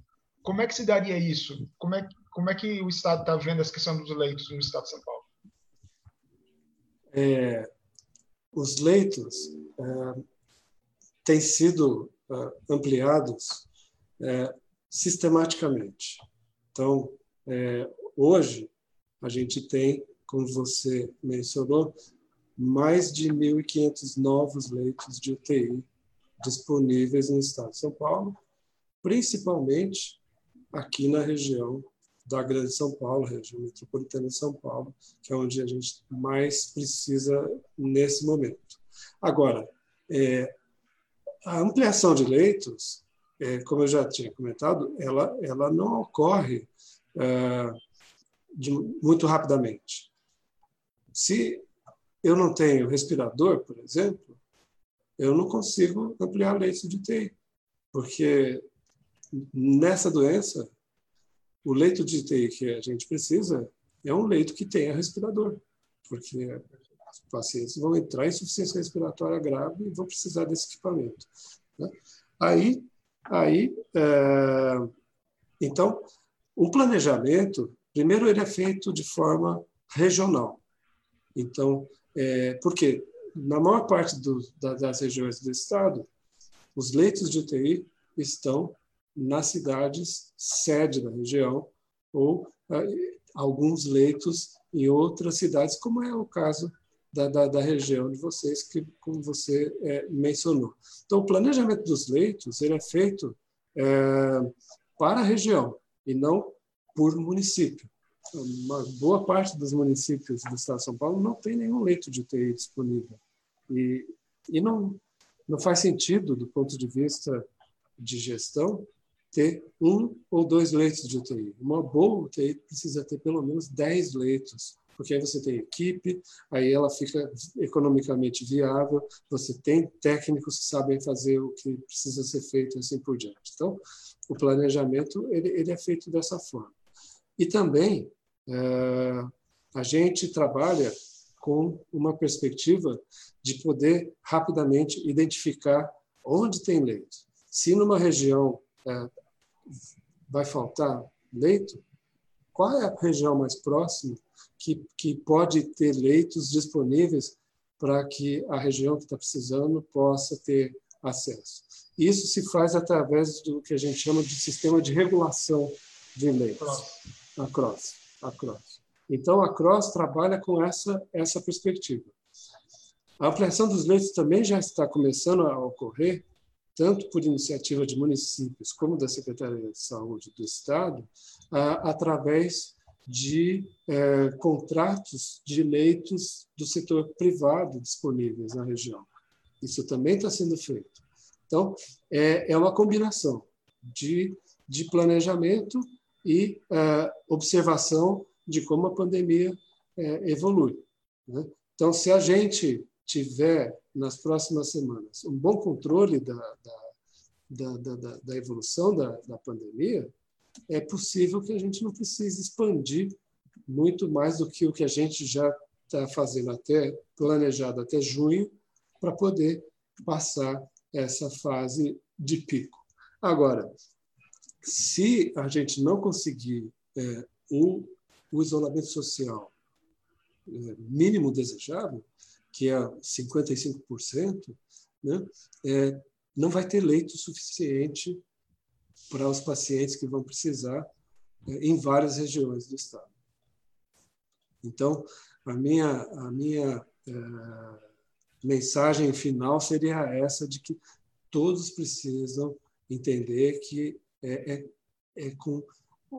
Como é que se daria isso? Como é, como é que o Estado está vendo essa questão dos leitos no Estado de São Paulo? É, os leitos é, têm sido é, ampliados é, sistematicamente. Então, é, hoje, a gente tem, como você mencionou, mais de 1.500 novos leitos de UTI disponíveis no estado de São Paulo, principalmente aqui na região da Grande São Paulo, região metropolitana de São Paulo, que é onde a gente mais precisa nesse momento. Agora, é, a ampliação de leitos, é, como eu já tinha comentado, ela, ela não ocorre é, de, muito rapidamente. Se eu não tenho respirador, por exemplo, eu não consigo ampliar leitos de UTI, porque nessa doença o leito de UTI que a gente precisa é um leito que tenha respirador, porque os pacientes vão entrar em insuficiência respiratória grave e vão precisar desse equipamento. Né? Aí, Aí, é, então, um planejamento, primeiro, ele é feito de forma regional. Então, é, porque na maior parte do, das regiões do estado, os leitos de UTI estão nas cidades sede da região ou é, alguns leitos em outras cidades, como é o caso da, da, da região de vocês, que como você é, mencionou. Então, o planejamento dos leitos ele é feito é, para a região e não por município. Uma boa parte dos municípios do estado de São Paulo não tem nenhum leito de UTI disponível. E, e não, não faz sentido, do ponto de vista de gestão, ter um ou dois leitos de UTI. Uma boa UTI precisa ter pelo menos 10 leitos, porque aí você tem equipe, aí ela fica economicamente viável, você tem técnicos que sabem fazer o que precisa ser feito e assim por diante. Então, o planejamento ele, ele é feito dessa forma. E também é, a gente trabalha com uma perspectiva de poder rapidamente identificar onde tem leito. Se numa região é, vai faltar leito, qual é a região mais próxima que, que pode ter leitos disponíveis para que a região que está precisando possa ter acesso? Isso se faz através do que a gente chama de sistema de regulação de leitos, a CROSS. A CROSS. Então, a CROSS trabalha com essa, essa perspectiva. A ampliação dos leitos também já está começando a ocorrer tanto por iniciativa de municípios como da Secretaria de Saúde do Estado, através de é, contratos de leitos do setor privado disponíveis na região. Isso também está sendo feito. Então, é, é uma combinação de, planejamento e é, observação de como a pandemia evolui. Né? Então, se a gente tiver nas próximas semanas um bom controle da, da, da, da, da evolução da, da pandemia, é possível que a gente não precise expandir muito mais do que o que a gente já está fazendo até planejado até junho para poder passar essa fase de pico. Agora, se a gente não conseguir é, o, o isolamento social é, mínimo desejável, que é 55%, né, é, não vai ter leito suficiente para os pacientes que vão precisar é, em várias regiões do estado. Então, a minha, a minha é, mensagem final seria essa de que todos precisam entender que é, é, é com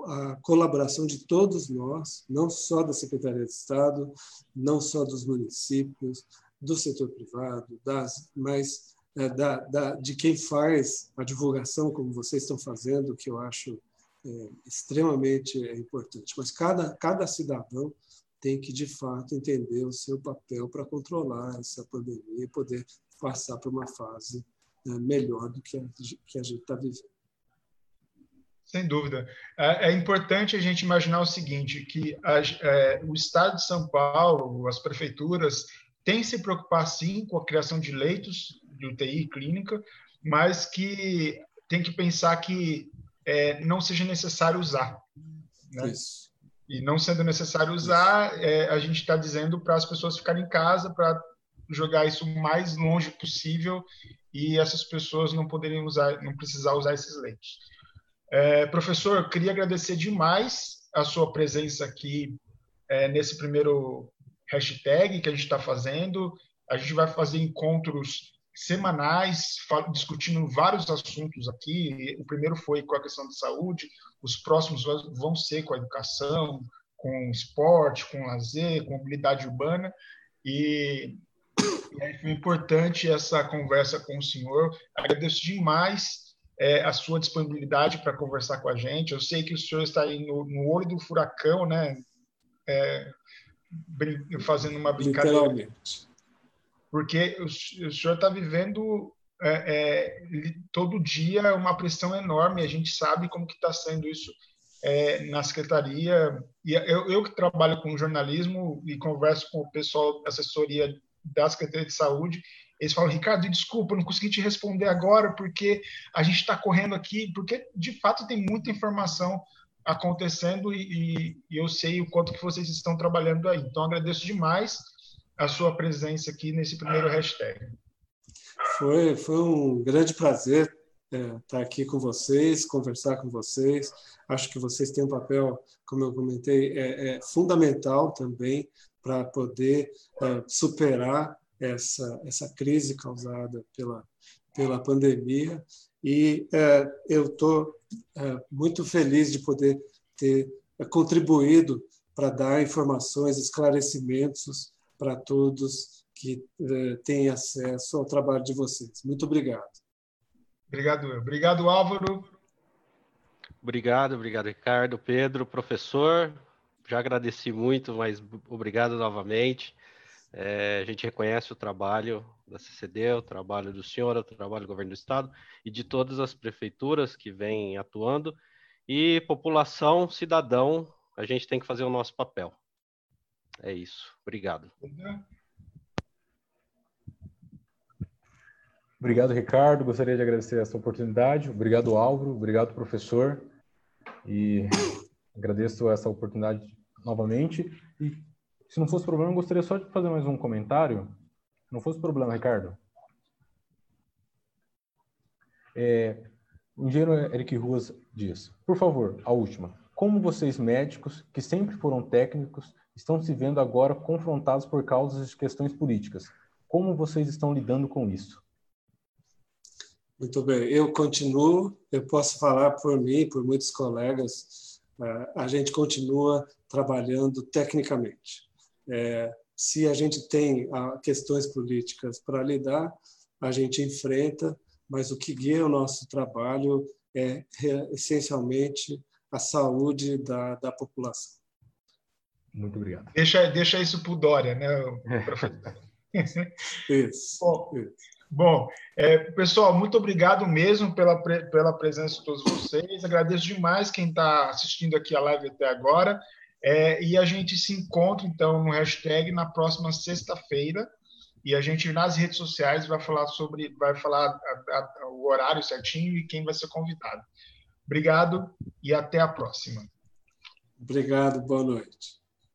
a colaboração de todos nós, não só da Secretaria de Estado, não só dos municípios, do setor privado, das, mas é, da, da, de quem faz a divulgação, como vocês estão fazendo, que eu acho é, extremamente importante. Mas cada, cada cidadão tem que, de fato, entender o seu papel para controlar essa pandemia e poder passar para uma fase é, melhor do que a, que a gente está vivendo. Sem dúvida. É, é, importante a gente imaginar o seguinte, que a, é, o Estado de São Paulo, as prefeituras, têm se preocupar, sim, com a criação de leitos de UTI clínica, mas que tem que pensar que é, não seja necessário usar. Né? Isso. E não sendo necessário usar, é, a gente está dizendo para as pessoas ficarem em casa, para jogar isso o mais longe possível e essas pessoas não poderem usar, não precisar usar esses leitos. É, professor, eu queria agradecer demais a sua presença aqui é, nesse primeiro hashtag que a gente está fazendo. A gente vai fazer encontros semanais discutindo vários assuntos aqui. O primeiro foi com a questão de saúde, os próximos vão ser com a educação, com esporte, com lazer, com mobilidade urbana. E, e foi importante essa conversa com o senhor. Agradeço demais é, a sua disponibilidade para conversar com a gente. Eu sei que o senhor está aí no, no olho do furacão, né? É, fazendo uma brincadeira. Porque o, o senhor está vivendo é, é, todo dia uma pressão enorme. A gente sabe como que está sendo isso é, na secretaria. E eu, eu que trabalho com jornalismo e converso com o pessoal da assessoria da Secretaria de Saúde, eles falam, Ricardo, desculpa, não consegui te responder agora porque a gente está correndo aqui, porque de fato tem muita informação acontecendo e, e, eu sei o quanto que vocês estão trabalhando aí. Então, agradeço demais a sua presença aqui nesse primeiro hashtag. Foi, foi um grande prazer é, estar aqui com vocês, conversar com vocês. Acho que vocês têm um papel, como eu comentei, é, é fundamental também para poder é, superar essa, essa crise causada pela, pela pandemia. E é, eu estou é, muito feliz de poder ter contribuído para dar informações, esclarecimentos para todos que é, têm acesso ao trabalho de vocês. Muito obrigado. Obrigado, obrigado Álvaro. Obrigado, obrigado Ricardo, Pedro, professor. Já agradeci muito, mas obrigado novamente. É, a gente reconhece o trabalho da CCD, o trabalho do senhor, o trabalho do governo do estado e de todas as prefeituras que vêm atuando. E população, cidadão, a gente tem que fazer o nosso papel. É isso. Obrigado. Obrigado, Ricardo. Gostaria de agradecer essa oportunidade. Obrigado, Álvaro. Obrigado, professor. E agradeço essa oportunidade novamente. E se não fosse problema, eu gostaria só de fazer mais um comentário. Se não fosse problema, Ricardo. É, o engenheiro Eric Ruas diz: Por favor, a última. Como vocês, médicos, que sempre foram técnicos, estão se vendo agora confrontados por causas de questões políticas? Como vocês estão lidando com isso? Muito bem, eu continuo, eu posso falar por mim, por muitos colegas, é, a gente continua trabalhando tecnicamente. É, se a gente tem ah, questões políticas para lidar, a gente enfrenta, mas o que guia o nosso trabalho é, é essencialmente a saúde da, da população. Muito obrigado. Deixa, deixa isso para o Dória, né, isso. Bom, isso. bom é, pessoal, muito obrigado mesmo pela, pela presença de todos vocês. Agradeço demais quem está assistindo aqui a live até agora. É, e a gente se encontra, então, no hashtag na próxima sexta-feira. E a gente, nas redes sociais, vai falar sobre, vai falar a, a, o horário certinho e quem vai ser convidado. Obrigado e até a próxima. Obrigado, boa noite.